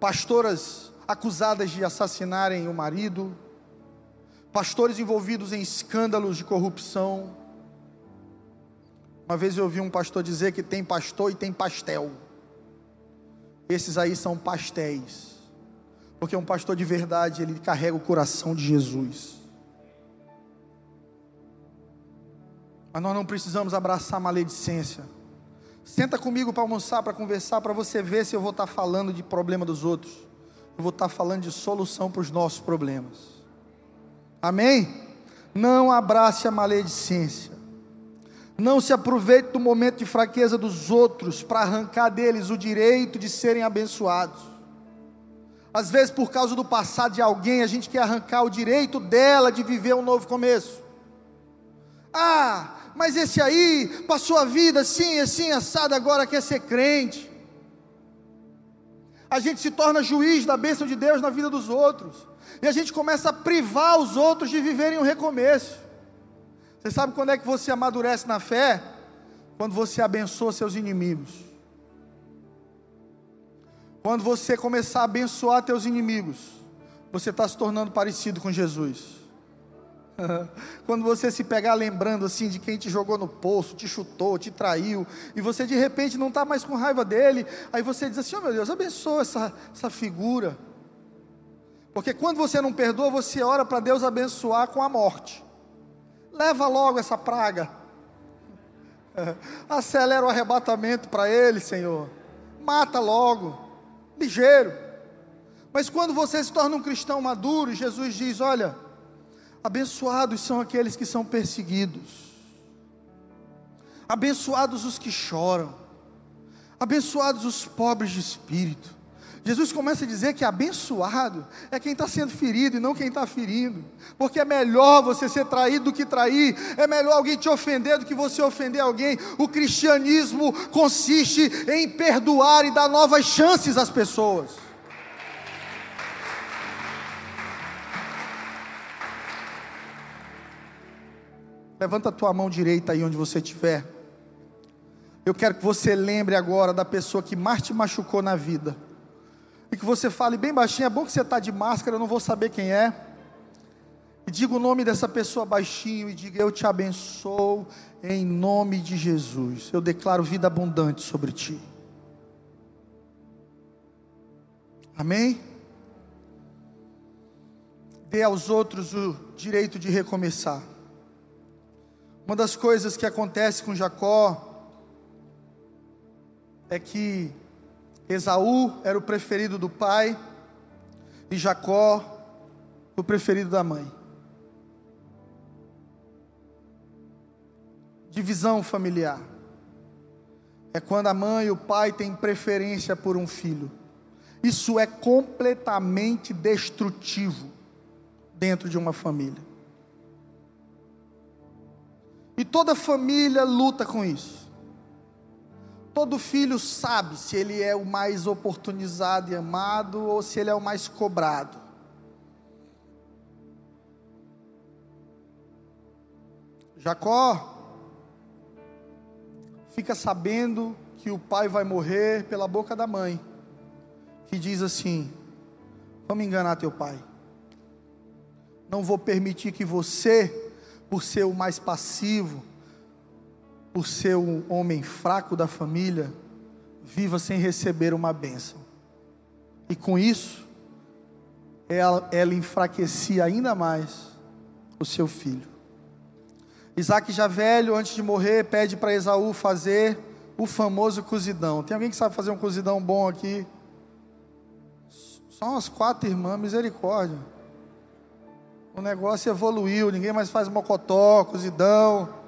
pastoras acusadas de assassinarem o marido, pastores envolvidos em escândalos de corrupção. Uma vez eu ouvi um pastor dizer que tem pastor e tem pastel. Esses aí são pastéis. Porque um pastor de verdade, ele carrega o coração de Jesus. Mas nós não precisamos abraçar maledicência. Senta comigo para almoçar, para conversar, para você ver se eu vou estar tá falando de problema dos outros. Eu vou estar tá falando de solução para os nossos problemas. Amém? Não abrace a maledicência. Não se aproveite do momento de fraqueza dos outros para arrancar deles o direito de serem abençoados. Às vezes, por causa do passado de alguém, a gente quer arrancar o direito dela de viver um novo começo. Ah, mas esse aí passou a vida assim, assim, assado, agora quer ser crente. A gente se torna juiz da bênção de Deus na vida dos outros. E a gente começa a privar os outros de viverem um recomeço. Você sabe quando é que você amadurece na fé? Quando você abençoa seus inimigos. Quando você começar a abençoar teus inimigos, você está se tornando parecido com Jesus. Quando você se pegar lembrando assim de quem te jogou no poço, te chutou, te traiu, e você de repente não está mais com raiva dele, aí você diz assim: Oh meu Deus, abençoa essa, essa figura. Porque quando você não perdoa, você ora para Deus abençoar com a morte. Leva logo essa praga. Acelera o arrebatamento para ele, Senhor. Mata logo ligeiro. Mas quando você se torna um cristão maduro, Jesus diz: Olha, abençoados são aqueles que são perseguidos. Abençoados os que choram, abençoados os pobres de espírito. Jesus começa a dizer que abençoado é quem está sendo ferido e não quem está ferindo, porque é melhor você ser traído do que trair, é melhor alguém te ofender do que você ofender alguém. O cristianismo consiste em perdoar e dar novas chances às pessoas. Levanta a tua mão direita aí onde você estiver. Eu quero que você lembre agora da pessoa que mais te machucou na vida e que você fale bem baixinho, é bom que você está de máscara, eu não vou saber quem é. E diga o nome dessa pessoa baixinho e diga: Eu te abençoo em nome de Jesus. Eu declaro vida abundante sobre ti. Amém? Dê aos outros o direito de recomeçar. Uma das coisas que acontece com Jacó é que Esaú era o preferido do pai e Jacó o preferido da mãe. Divisão familiar. É quando a mãe e o pai têm preferência por um filho. Isso é completamente destrutivo dentro de uma família. E toda família luta com isso. Todo filho sabe se ele é o mais oportunizado e amado ou se ele é o mais cobrado. Jacó fica sabendo que o pai vai morrer pela boca da mãe, que diz assim: Vamos enganar teu pai. Não vou permitir que você, por ser o mais passivo, por ser um homem fraco da família, viva sem receber uma bênção. E com isso, ela, ela enfraquecia ainda mais o seu filho. Isaac, já velho, antes de morrer, pede para Esaú fazer o famoso cozidão. Tem alguém que sabe fazer um cozidão bom aqui? Só umas quatro irmãs, misericórdia. O negócio evoluiu, ninguém mais faz mocotó, cozidão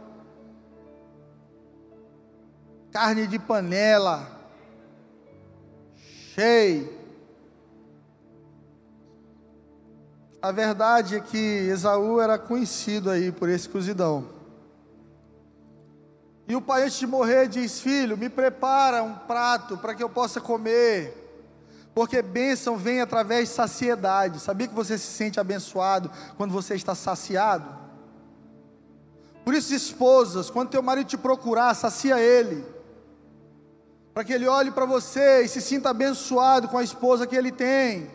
carne de panela, cheio. A verdade é que Esaú era conhecido aí por esse cozidão. E o pai, antes de morrer, diz: Filho, me prepara um prato para que eu possa comer. Porque bênção vem através de saciedade. Sabia que você se sente abençoado quando você está saciado? Por isso, esposas, quando teu marido te procurar, sacia ele para que ele olhe para você e se sinta abençoado com a esposa que ele tem.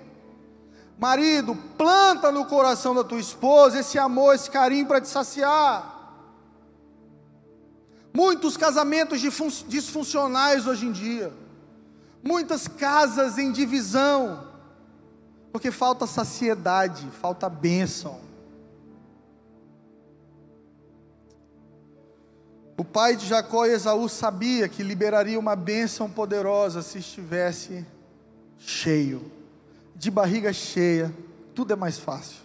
Marido, planta no coração da tua esposa esse amor, esse carinho para te saciar. Muitos casamentos disfuncionais hoje em dia, muitas casas em divisão, porque falta saciedade, falta bênção. O pai de Jacó e Esaú sabia que liberaria uma bênção poderosa se estivesse cheio, de barriga cheia, tudo é mais fácil.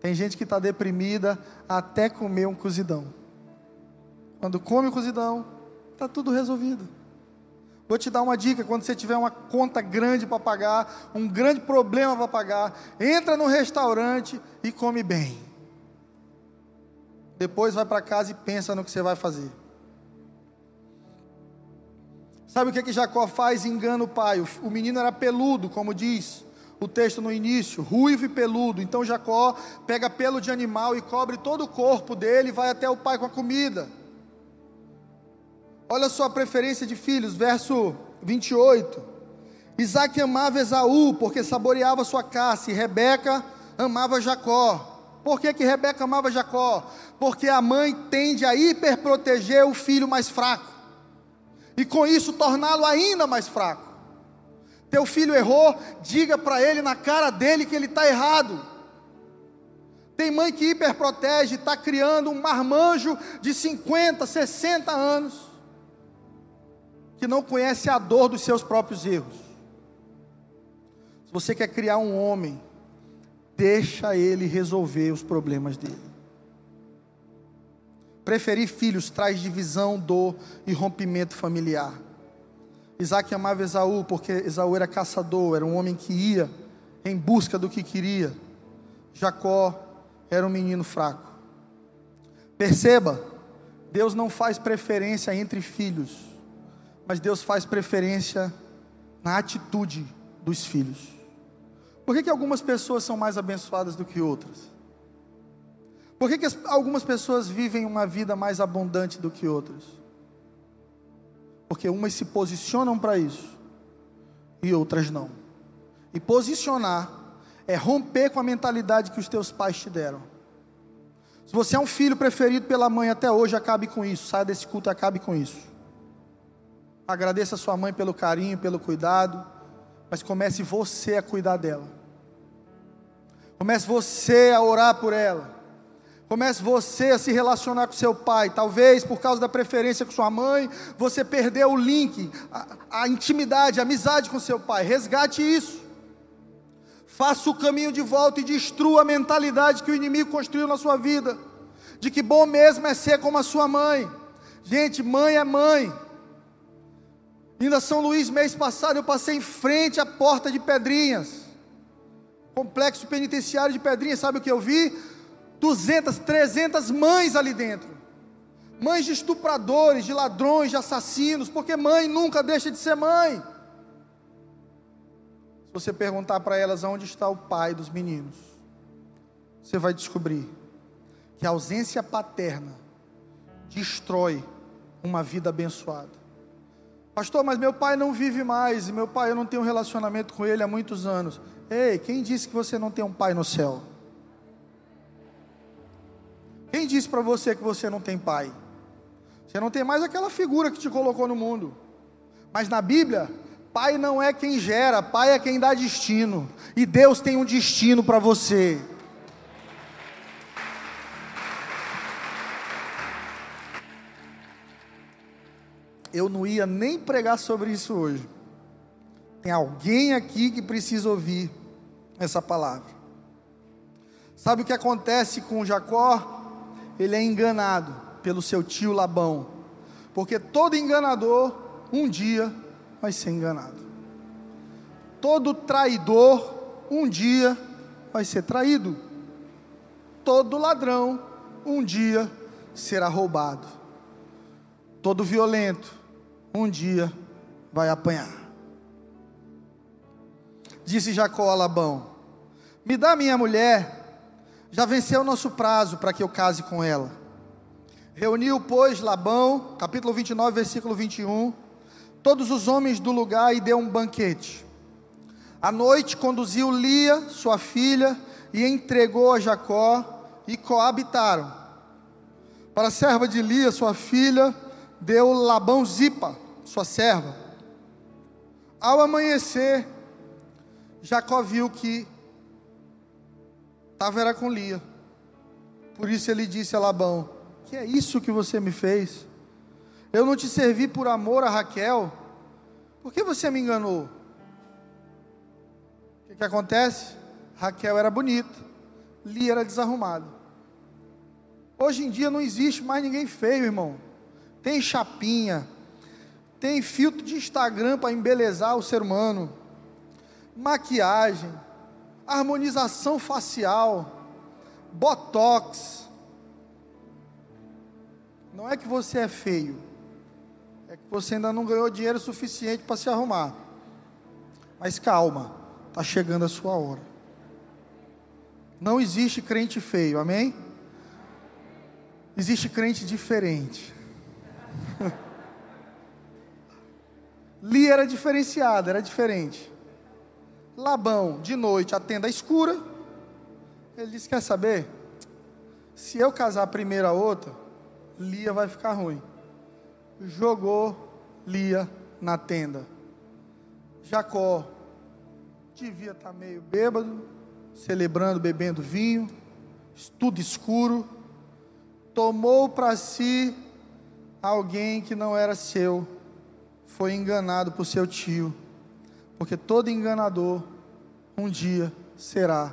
Tem gente que está deprimida até comer um cozidão. Quando come o cozidão, está tudo resolvido. Vou te dar uma dica: quando você tiver uma conta grande para pagar, um grande problema para pagar, entra no restaurante e come bem. Depois vai para casa e pensa no que você vai fazer. Sabe o que, que Jacó faz? Engana o pai. O menino era peludo, como diz o texto no início, ruivo e peludo. Então Jacó pega pelo de animal e cobre todo o corpo dele e vai até o pai com a comida. Olha só a preferência de filhos, verso 28. Isaac amava Esaú, porque saboreava sua caça, e Rebeca amava Jacó. Por que, que Rebeca amava Jacó? Porque a mãe tende a hiperproteger o filho mais fraco, e com isso torná-lo ainda mais fraco. Teu filho errou, diga para ele na cara dele que ele está errado. Tem mãe que hiperprotege, está criando um marmanjo de 50, 60 anos, que não conhece a dor dos seus próprios erros. Se você quer criar um homem deixa ele resolver os problemas dele. Preferir filhos traz divisão, dor e rompimento familiar. Isaac amava Esaú porque Esaú era caçador, era um homem que ia em busca do que queria. Jacó era um menino fraco. Perceba, Deus não faz preferência entre filhos, mas Deus faz preferência na atitude dos filhos. Por que, que algumas pessoas são mais abençoadas do que outras? Por que, que as, algumas pessoas vivem uma vida mais abundante do que outras? Porque umas se posicionam para isso e outras não. E posicionar é romper com a mentalidade que os teus pais te deram. Se você é um filho preferido pela mãe até hoje, acabe com isso. Saia desse culto e acabe com isso. Agradeça a sua mãe pelo carinho, pelo cuidado, mas comece você a cuidar dela. Comece você a orar por ela. Comece você a se relacionar com seu pai. Talvez por causa da preferência com sua mãe, você perdeu o link, a, a intimidade, a amizade com seu pai. Resgate isso. Faça o caminho de volta e destrua a mentalidade que o inimigo construiu na sua vida. De que bom mesmo é ser como a sua mãe. Gente, mãe é mãe. Ainda São Luís, mês passado, eu passei em frente à porta de Pedrinhas. Complexo penitenciário de Pedrinhas, sabe o que eu vi? 200, 300 mães ali dentro. Mães de estupradores, de ladrões, de assassinos, porque mãe nunca deixa de ser mãe. Se você perguntar para elas onde está o pai dos meninos, você vai descobrir que a ausência paterna destrói uma vida abençoada. Pastor, mas meu pai não vive mais, e meu pai eu não tenho um relacionamento com ele há muitos anos. Ei, quem disse que você não tem um pai no céu? Quem disse para você que você não tem pai? Você não tem mais aquela figura que te colocou no mundo. Mas na Bíblia, pai não é quem gera, pai é quem dá destino. E Deus tem um destino para você. Eu não ia nem pregar sobre isso hoje. Tem alguém aqui que precisa ouvir essa palavra. Sabe o que acontece com Jacó? ele é enganado pelo seu tio Labão, porque todo enganador um dia vai ser enganado. Todo traidor um dia vai ser traído. Todo ladrão um dia será roubado. Todo violento um dia vai apanhar. Disse Jacó a Labão: Me dá minha mulher já venceu o nosso prazo para que eu case com ela. Reuniu, pois, Labão, capítulo 29, versículo 21, todos os homens do lugar e deu um banquete. À noite conduziu Lia, sua filha, e entregou a Jacó, e coabitaram. Para a serva de Lia, sua filha, deu Labão Zipa, sua serva. Ao amanhecer, Jacó viu que estava era com Lia. Por isso ele disse a Labão: Que é isso que você me fez? Eu não te servi por amor a Raquel. Por que você me enganou? O que, que acontece? Raquel era bonita, Lia era desarrumada. Hoje em dia não existe mais ninguém feio, irmão. Tem chapinha, tem filtro de Instagram para embelezar o ser humano, maquiagem harmonização facial, botox. Não é que você é feio, é que você ainda não ganhou dinheiro suficiente para se arrumar. Mas calma, está chegando a sua hora. Não existe crente feio, amém? Existe crente diferente. Lia era diferenciada, era diferente. Labão, de noite, a tenda escura. Ele disse: Quer saber? Se eu casar primeiro a outra, Lia vai ficar ruim. Jogou Lia na tenda. Jacó devia estar meio bêbado, celebrando, bebendo vinho, tudo escuro. Tomou para si alguém que não era seu, foi enganado por seu tio porque todo enganador um dia será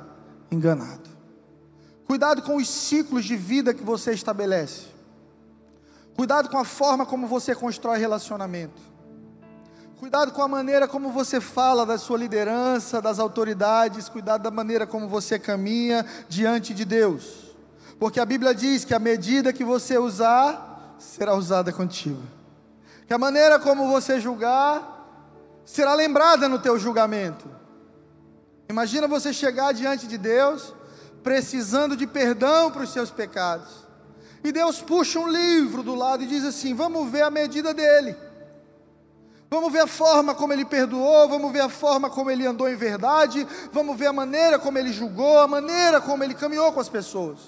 enganado. Cuidado com os ciclos de vida que você estabelece. Cuidado com a forma como você constrói relacionamento. Cuidado com a maneira como você fala da sua liderança, das autoridades, cuidado da maneira como você caminha diante de Deus. Porque a Bíblia diz que a medida que você usar, será usada contigo. Que a maneira como você julgar, será lembrada no teu julgamento. Imagina você chegar diante de Deus, precisando de perdão para os seus pecados. E Deus puxa um livro do lado e diz assim: vamos ver a medida dele. Vamos ver a forma como ele perdoou, vamos ver a forma como ele andou em verdade, vamos ver a maneira como ele julgou, a maneira como ele caminhou com as pessoas.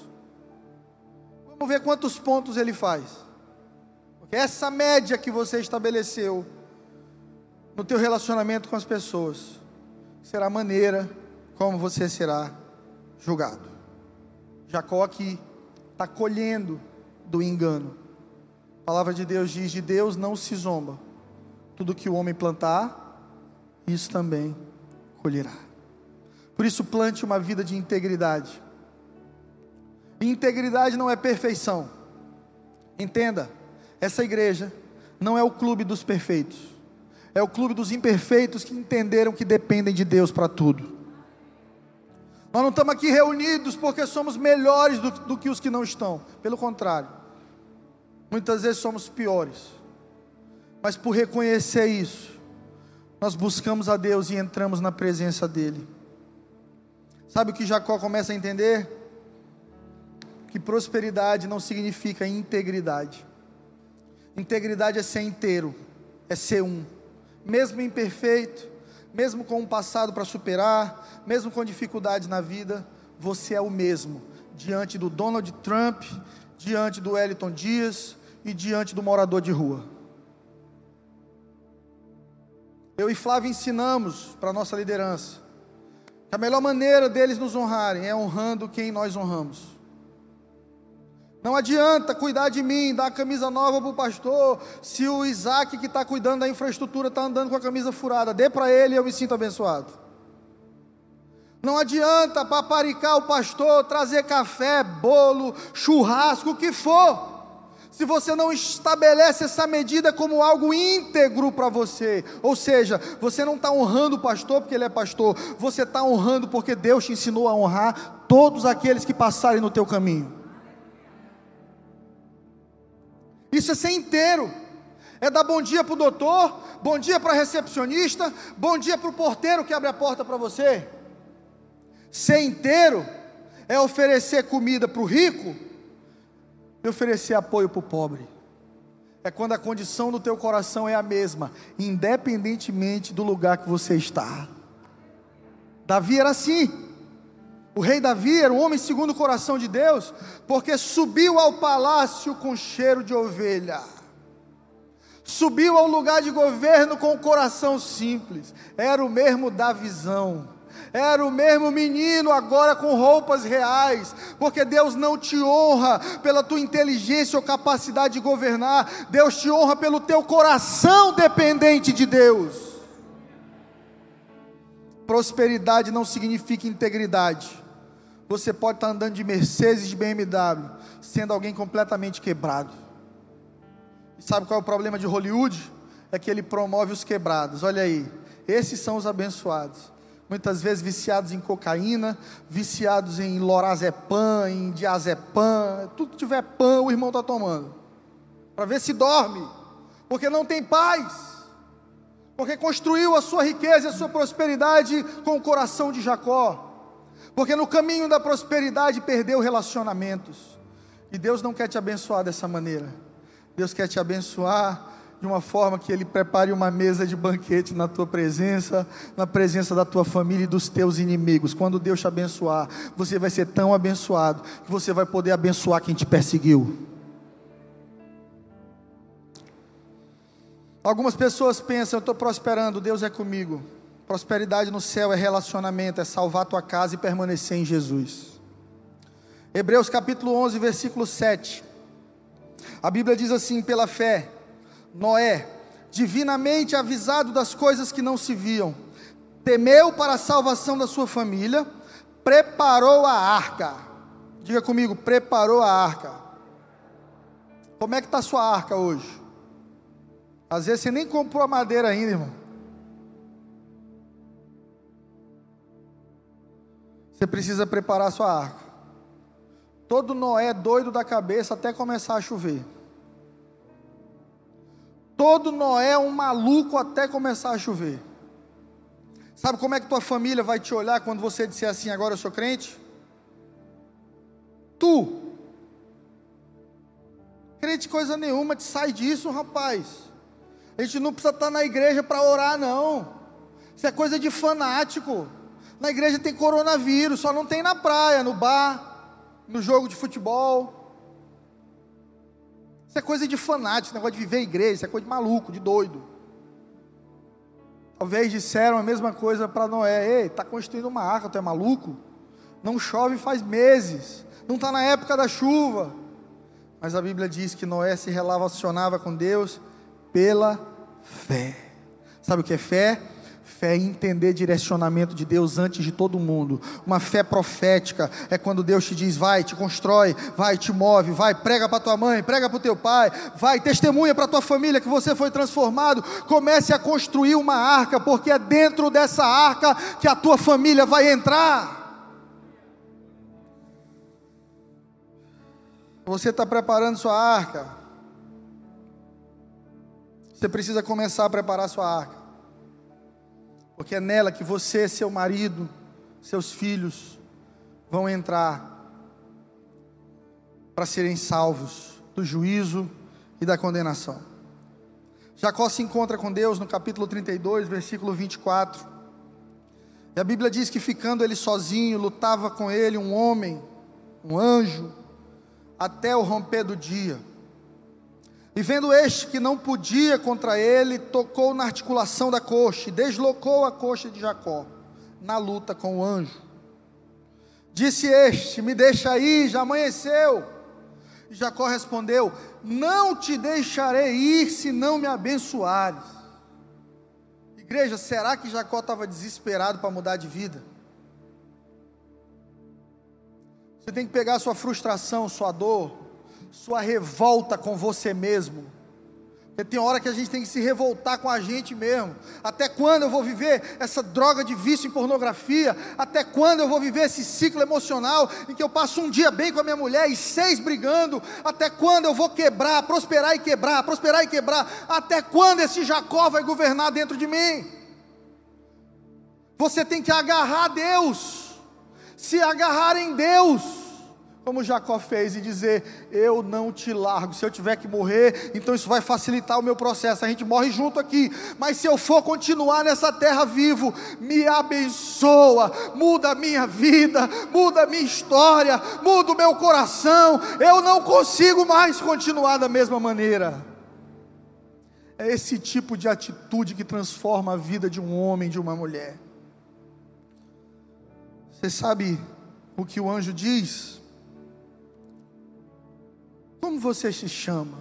Vamos ver quantos pontos ele faz. Essa média que você estabeleceu no teu relacionamento com as pessoas será a maneira como você será julgado. Jacó aqui está colhendo do engano. A palavra de Deus diz: de Deus não se zomba tudo que o homem plantar, isso também colherá. Por isso, plante uma vida de integridade. integridade não é perfeição. Entenda, essa igreja não é o clube dos perfeitos, é o clube dos imperfeitos que entenderam que dependem de Deus para tudo. Nós não estamos aqui reunidos porque somos melhores do, do que os que não estão, pelo contrário, muitas vezes somos piores. Mas por reconhecer isso, nós buscamos a Deus e entramos na presença dEle. Sabe o que Jacó começa a entender? Que prosperidade não significa integridade. Integridade é ser inteiro, é ser um, mesmo imperfeito, mesmo com um passado para superar, mesmo com dificuldades na vida, você é o mesmo diante do Donald Trump, diante do Wellington Dias e diante do morador de rua. Eu e Flávio ensinamos para a nossa liderança que a melhor maneira deles nos honrarem é honrando quem nós honramos. Não adianta cuidar de mim, dar a camisa nova para o pastor, se o Isaac que está cuidando da infraestrutura está andando com a camisa furada. Dê para ele e eu me sinto abençoado. Não adianta paparicar o pastor, trazer café, bolo, churrasco, o que for se você não estabelece essa medida como algo íntegro para você, ou seja, você não está honrando o pastor porque ele é pastor, você está honrando porque Deus te ensinou a honrar todos aqueles que passarem no teu caminho. Isso é ser inteiro. É dar bom dia para o doutor, bom dia para a recepcionista, bom dia para o porteiro que abre a porta para você. Ser inteiro é oferecer comida para o rico e oferecer apoio para o pobre. É quando a condição do teu coração é a mesma, independentemente do lugar que você está. Davi era assim. O rei Davi era um homem segundo o coração de Deus, porque subiu ao palácio com cheiro de ovelha. Subiu ao lugar de governo com o coração simples. Era o mesmo da visão era o mesmo menino, agora com roupas reais, porque Deus não te honra pela tua inteligência ou capacidade de governar, Deus te honra pelo teu coração dependente de Deus. Prosperidade não significa integridade. Você pode estar andando de Mercedes, de BMW, sendo alguém completamente quebrado. E sabe qual é o problema de Hollywood? É que ele promove os quebrados. Olha aí, esses são os abençoados muitas vezes viciados em cocaína, viciados em lorazepam, em diazepam, tudo que tiver pan o irmão está tomando, para ver se dorme, porque não tem paz, porque construiu a sua riqueza e a sua prosperidade com o coração de Jacó, porque no caminho da prosperidade perdeu relacionamentos, e Deus não quer te abençoar dessa maneira, Deus quer te abençoar de uma forma que Ele prepare uma mesa de banquete na tua presença, na presença da tua família e dos teus inimigos. Quando Deus te abençoar, você vai ser tão abençoado que você vai poder abençoar quem te perseguiu. Algumas pessoas pensam, eu estou prosperando, Deus é comigo. Prosperidade no céu é relacionamento, é salvar tua casa e permanecer em Jesus. Hebreus capítulo 11, versículo 7. A Bíblia diz assim: pela fé Noé, divinamente avisado das coisas que não se viam, temeu para a salvação da sua família, preparou a arca. Diga comigo, preparou a arca. Como é que está a sua arca hoje? Às vezes você nem comprou a madeira ainda, irmão. Você precisa preparar sua arca. Todo Noé doido da cabeça até começar a chover. Todo Noé é um maluco até começar a chover. Sabe como é que tua família vai te olhar quando você disser assim, agora eu sou crente? Tu. Crente coisa nenhuma, te sai disso, rapaz. A gente não precisa estar na igreja para orar, não. Isso é coisa de fanático. Na igreja tem coronavírus, só não tem na praia, no bar, no jogo de futebol. Isso é coisa de fanático, negócio de viver em igreja, isso é coisa de maluco, de doido. Talvez disseram a mesma coisa para Noé: Ei, está construindo uma arca, tu é maluco? Não chove faz meses, não está na época da chuva. Mas a Bíblia diz que Noé se relacionava com Deus pela fé. Sabe o que é fé? Fé é entender direcionamento de Deus antes de todo mundo. Uma fé profética é quando Deus te diz: vai, te constrói, vai, te move, vai, prega para tua mãe, prega para o teu pai, vai, testemunha para tua família que você foi transformado. Comece a construir uma arca, porque é dentro dessa arca que a tua família vai entrar. Você está preparando sua arca. Você precisa começar a preparar sua arca porque é nela que você, seu marido, seus filhos vão entrar para serem salvos do juízo e da condenação. Jacó se encontra com Deus no capítulo 32, versículo 24. E a Bíblia diz que ficando ele sozinho, lutava com ele um homem, um anjo, até o romper do dia. E vendo este que não podia contra ele, tocou na articulação da coxa e deslocou a coxa de Jacó, na luta com o anjo. Disse este: Me deixa aí, já amanheceu. E Jacó respondeu: Não te deixarei ir se não me abençoares. Igreja, será que Jacó estava desesperado para mudar de vida? Você tem que pegar sua frustração, sua dor, sua revolta com você mesmo. Porque tem hora que a gente tem que se revoltar com a gente mesmo. Até quando eu vou viver essa droga de vício em pornografia? Até quando eu vou viver esse ciclo emocional em que eu passo um dia bem com a minha mulher e seis brigando? Até quando eu vou quebrar, prosperar e quebrar, prosperar e quebrar? Até quando esse Jacó vai governar dentro de mim? Você tem que agarrar Deus, se agarrar em Deus como Jacó fez, e dizer: Eu não te largo. Se eu tiver que morrer, então isso vai facilitar o meu processo. A gente morre junto aqui, mas se eu for continuar nessa terra vivo, me abençoa, muda a minha vida, muda a minha história, muda o meu coração. Eu não consigo mais continuar da mesma maneira. É esse tipo de atitude que transforma a vida de um homem, de uma mulher. Você sabe o que o anjo diz? Como você se chama?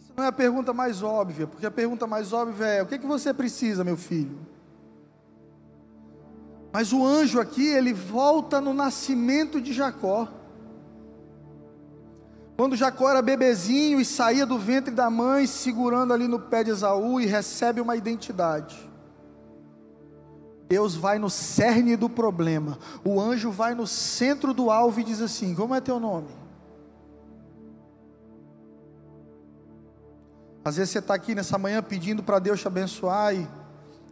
Essa não é a pergunta mais óbvia, porque a pergunta mais óbvia é: o que, é que você precisa, meu filho? Mas o anjo aqui, ele volta no nascimento de Jacó. Quando Jacó era bebezinho e saía do ventre da mãe, segurando ali no pé de Esaú e recebe uma identidade. Deus vai no cerne do problema. O anjo vai no centro do alvo e diz assim: Como é teu nome? Às vezes você está aqui nessa manhã pedindo para Deus te abençoar e,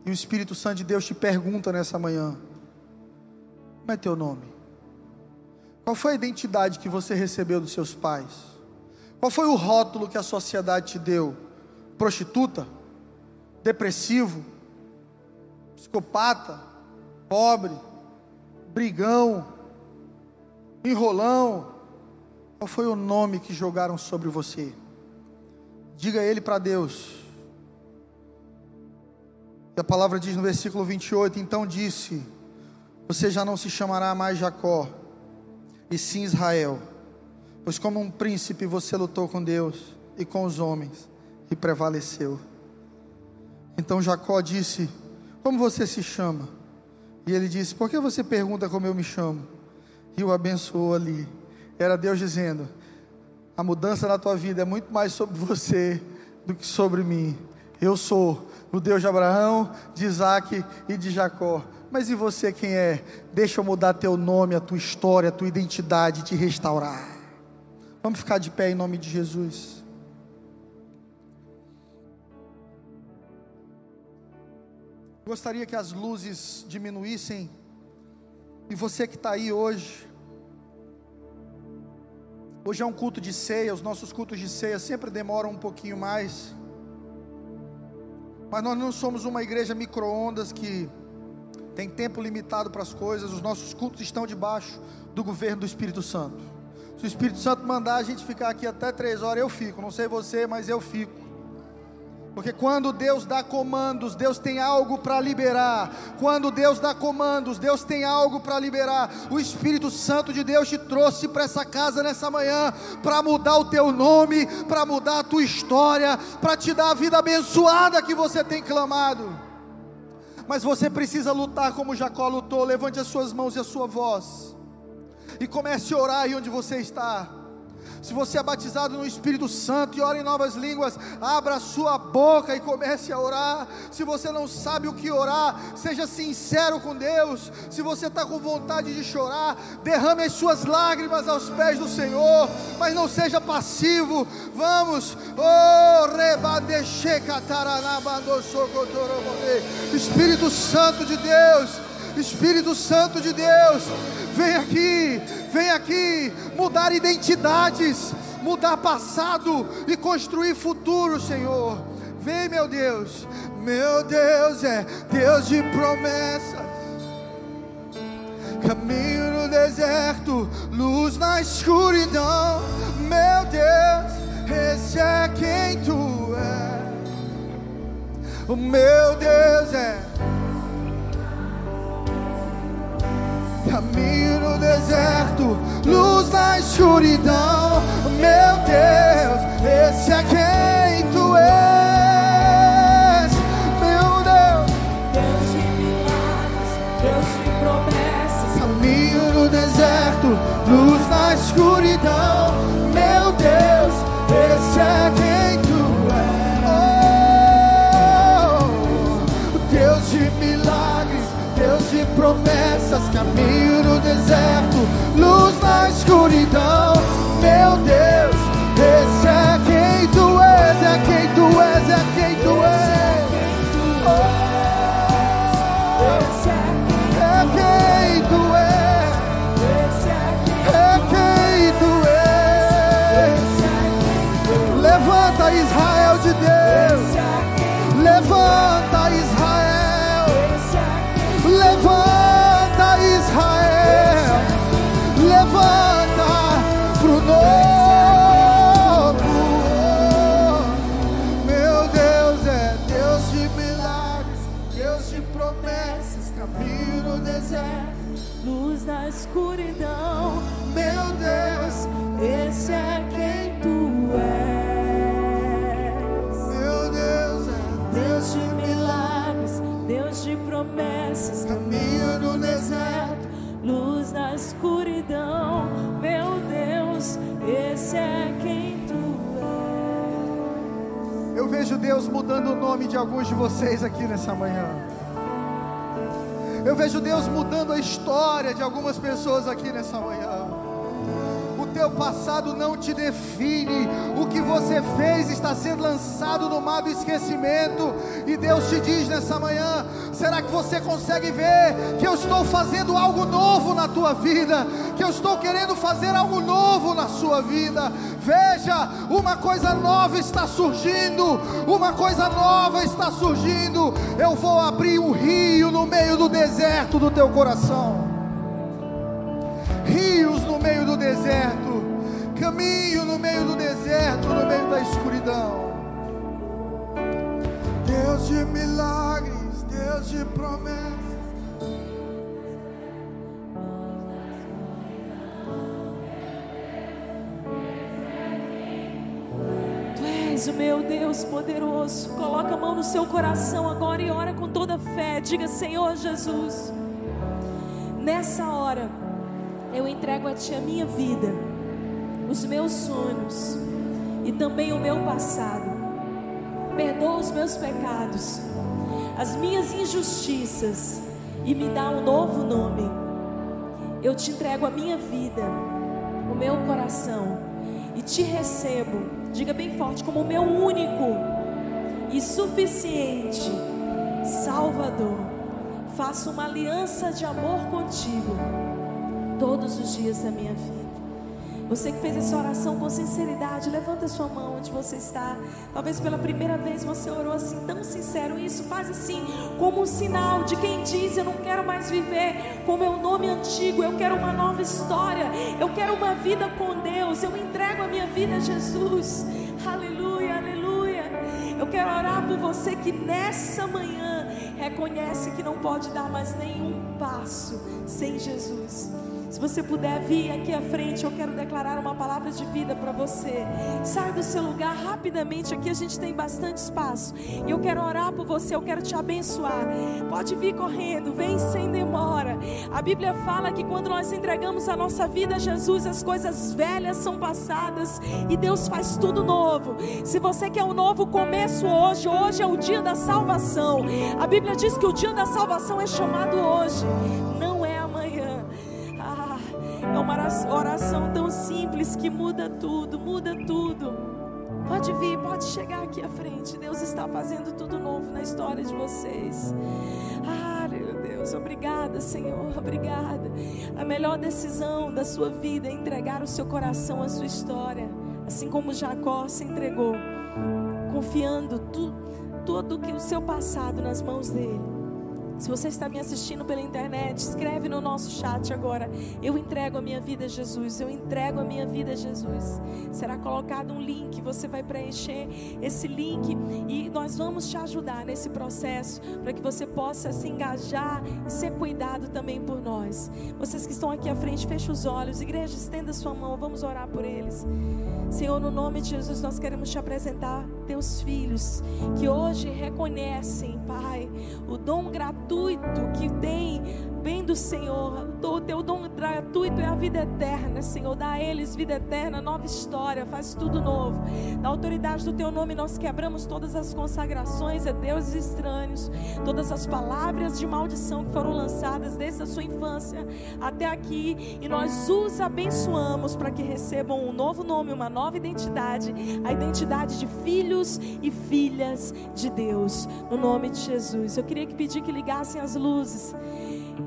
e o Espírito Santo de Deus te pergunta nessa manhã: Como é teu nome? Qual foi a identidade que você recebeu dos seus pais? Qual foi o rótulo que a sociedade te deu? Prostituta? Depressivo? Psicopata, pobre, brigão, enrolão. Qual foi o nome que jogaram sobre você? Diga ele para Deus. E a palavra diz no versículo 28: Então disse: Você já não se chamará mais Jacó, e sim Israel, pois como um príncipe você lutou com Deus e com os homens e prevaleceu. Então Jacó disse: como você se chama? E ele disse: Por que você pergunta como eu me chamo? E o abençoou ali. Era Deus dizendo: a mudança na tua vida é muito mais sobre você do que sobre mim. Eu sou o Deus de Abraão, de Isaac e de Jacó. Mas e você quem é? Deixa eu mudar teu nome, a tua história, a tua identidade, te restaurar. Vamos ficar de pé em nome de Jesus. Gostaria que as luzes diminuíssem. E você que está aí hoje, hoje é um culto de ceia, os nossos cultos de ceia sempre demoram um pouquinho mais. Mas nós não somos uma igreja micro-ondas que tem tempo limitado para as coisas, os nossos cultos estão debaixo do governo do Espírito Santo. Se o Espírito Santo mandar a gente ficar aqui até três horas, eu fico. Não sei você, mas eu fico. Porque quando Deus dá comandos, Deus tem algo para liberar. Quando Deus dá comandos, Deus tem algo para liberar. O Espírito Santo de Deus te trouxe para essa casa nessa manhã para mudar o teu nome, para mudar a tua história, para te dar a vida abençoada que você tem clamado. Mas você precisa lutar como Jacó lutou. Levante as suas mãos e a sua voz e comece a orar aí onde você está. Se você é batizado no Espírito Santo e ora em novas línguas, abra a sua boca e comece a orar. Se você não sabe o que orar, seja sincero com Deus. Se você está com vontade de chorar, derrame as suas lágrimas aos pés do Senhor, mas não seja passivo. Vamos, oh, Espírito Santo de Deus, Espírito Santo de Deus, vem aqui, vem aqui mudar identidades, mudar passado e construir futuro, Senhor. Vem, meu Deus, meu Deus é Deus de promessas. Caminho no deserto, luz na escuridão. Meu Deus, esse é quem tu és. O meu Deus é caminho no deserto, luz na escuridão. Meu Deus, esse é quem tu és. Meu Deus, Deus de milagres, Deus de promessas. caminho no deserto, luz na escuridão. Meu Deus, esse é quem promessas, caminho no deserto, luz na escuridão. Meu Deus, esse é quem tu és, é quem tu és, é quem tu és. Esse é quem tu és. Eu vejo Deus mudando o nome de alguns de vocês aqui nessa manhã. Eu vejo Deus mudando a história de algumas pessoas aqui nessa manhã. Teu passado não te define. O que você fez está sendo lançado no mar do esquecimento. E Deus te diz nessa manhã: será que você consegue ver que eu estou fazendo algo novo na tua vida? Que eu estou querendo fazer algo novo na sua vida? Veja, uma coisa nova está surgindo. Uma coisa nova está surgindo. Eu vou abrir um rio no meio do deserto do teu coração rios no meio do deserto, caminho no meio do deserto, no meio da escuridão. Deus de milagres, Deus de promessas. Tu és o meu Deus poderoso. Coloca a mão no seu coração agora e ora com toda fé. Diga, Senhor Jesus, nessa hora eu entrego a Ti a minha vida. Os meus sonhos e também o meu passado. Perdoa os meus pecados, as minhas injustiças e me dá um novo nome. Eu te entrego a minha vida, o meu coração e te recebo, diga bem forte, como o meu único e suficiente Salvador. Faço uma aliança de amor contigo todos os dias da minha vida. Você que fez essa oração com sinceridade, levanta sua mão onde você está. Talvez pela primeira vez você orou assim, tão sincero. Isso faz assim, como um sinal de quem diz: Eu não quero mais viver com meu nome antigo, eu quero uma nova história, eu quero uma vida com Deus, eu entrego a minha vida a Jesus. Aleluia, aleluia. Eu quero orar por você que nessa manhã reconhece que não pode dar mais nenhum passo sem Jesus. Se você puder vir aqui à frente, eu quero declarar uma palavra de vida para você. Sai do seu lugar rapidamente, aqui a gente tem bastante espaço. E eu quero orar por você, eu quero te abençoar. Pode vir correndo, vem sem demora. A Bíblia fala que quando nós entregamos a nossa vida a Jesus, as coisas velhas são passadas e Deus faz tudo novo. Se você quer um novo começo hoje, hoje é o dia da salvação. A Bíblia diz que o dia da salvação é chamado hoje. Oração tão simples que muda tudo, muda tudo. Pode vir, pode chegar aqui à frente. Deus está fazendo tudo novo na história de vocês. Ah, meu Deus, obrigada, Senhor, obrigada. A melhor decisão da sua vida é entregar o seu coração à sua história, assim como Jacó se entregou, confiando tu, todo que o seu passado nas mãos dele. Se você está me assistindo pela internet, escreve no nosso chat agora. Eu entrego a minha vida a Jesus. Eu entrego a minha vida a Jesus. Será colocado um link, você vai preencher esse link e nós vamos te ajudar nesse processo para que você possa se engajar e ser cuidado também por nós. Vocês que estão aqui à frente, feche os olhos. Igreja, estenda sua mão, vamos orar por eles. Senhor, no nome de Jesus, nós queremos te apresentar teus filhos que hoje reconhecem, Pai, o dom gratuito que tem vem do Senhor. O teu dom gratuito é a vida eterna, Senhor. Dá a eles vida eterna, nova história, faz tudo novo. Na autoridade do teu nome, nós quebramos todas as consagrações a deuses estranhos, todas as palavras de maldição que foram lançadas desde a sua infância até aqui, e nós os abençoamos para que recebam um novo nome, uma nova identidade, a identidade de filhos e filhas de Deus, no nome de Jesus. Eu queria que pedir que ligassem as luzes.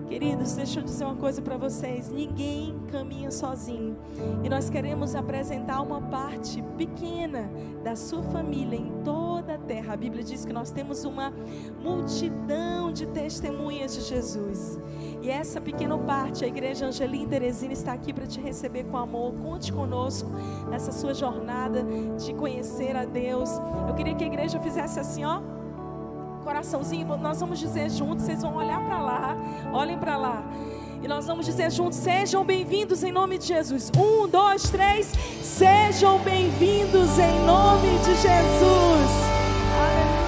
Queridos, deixa eu dizer uma coisa para vocês: ninguém caminha sozinho. E nós queremos apresentar uma parte pequena da sua família em toda a terra. A Bíblia diz que nós temos uma multidão de testemunhas de Jesus. E essa pequena parte, a Igreja Angelim Teresina está aqui para te receber com amor. Conte conosco nessa sua jornada de conhecer a Deus. Eu queria que a igreja fizesse assim, ó coraçãozinho, nós vamos dizer juntos, vocês vão olhar para lá, olhem para lá. E nós vamos dizer juntos: sejam bem-vindos em nome de Jesus. Um, dois, três. Sejam bem-vindos em nome de Jesus. Aleluia.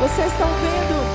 Vocês estão vendo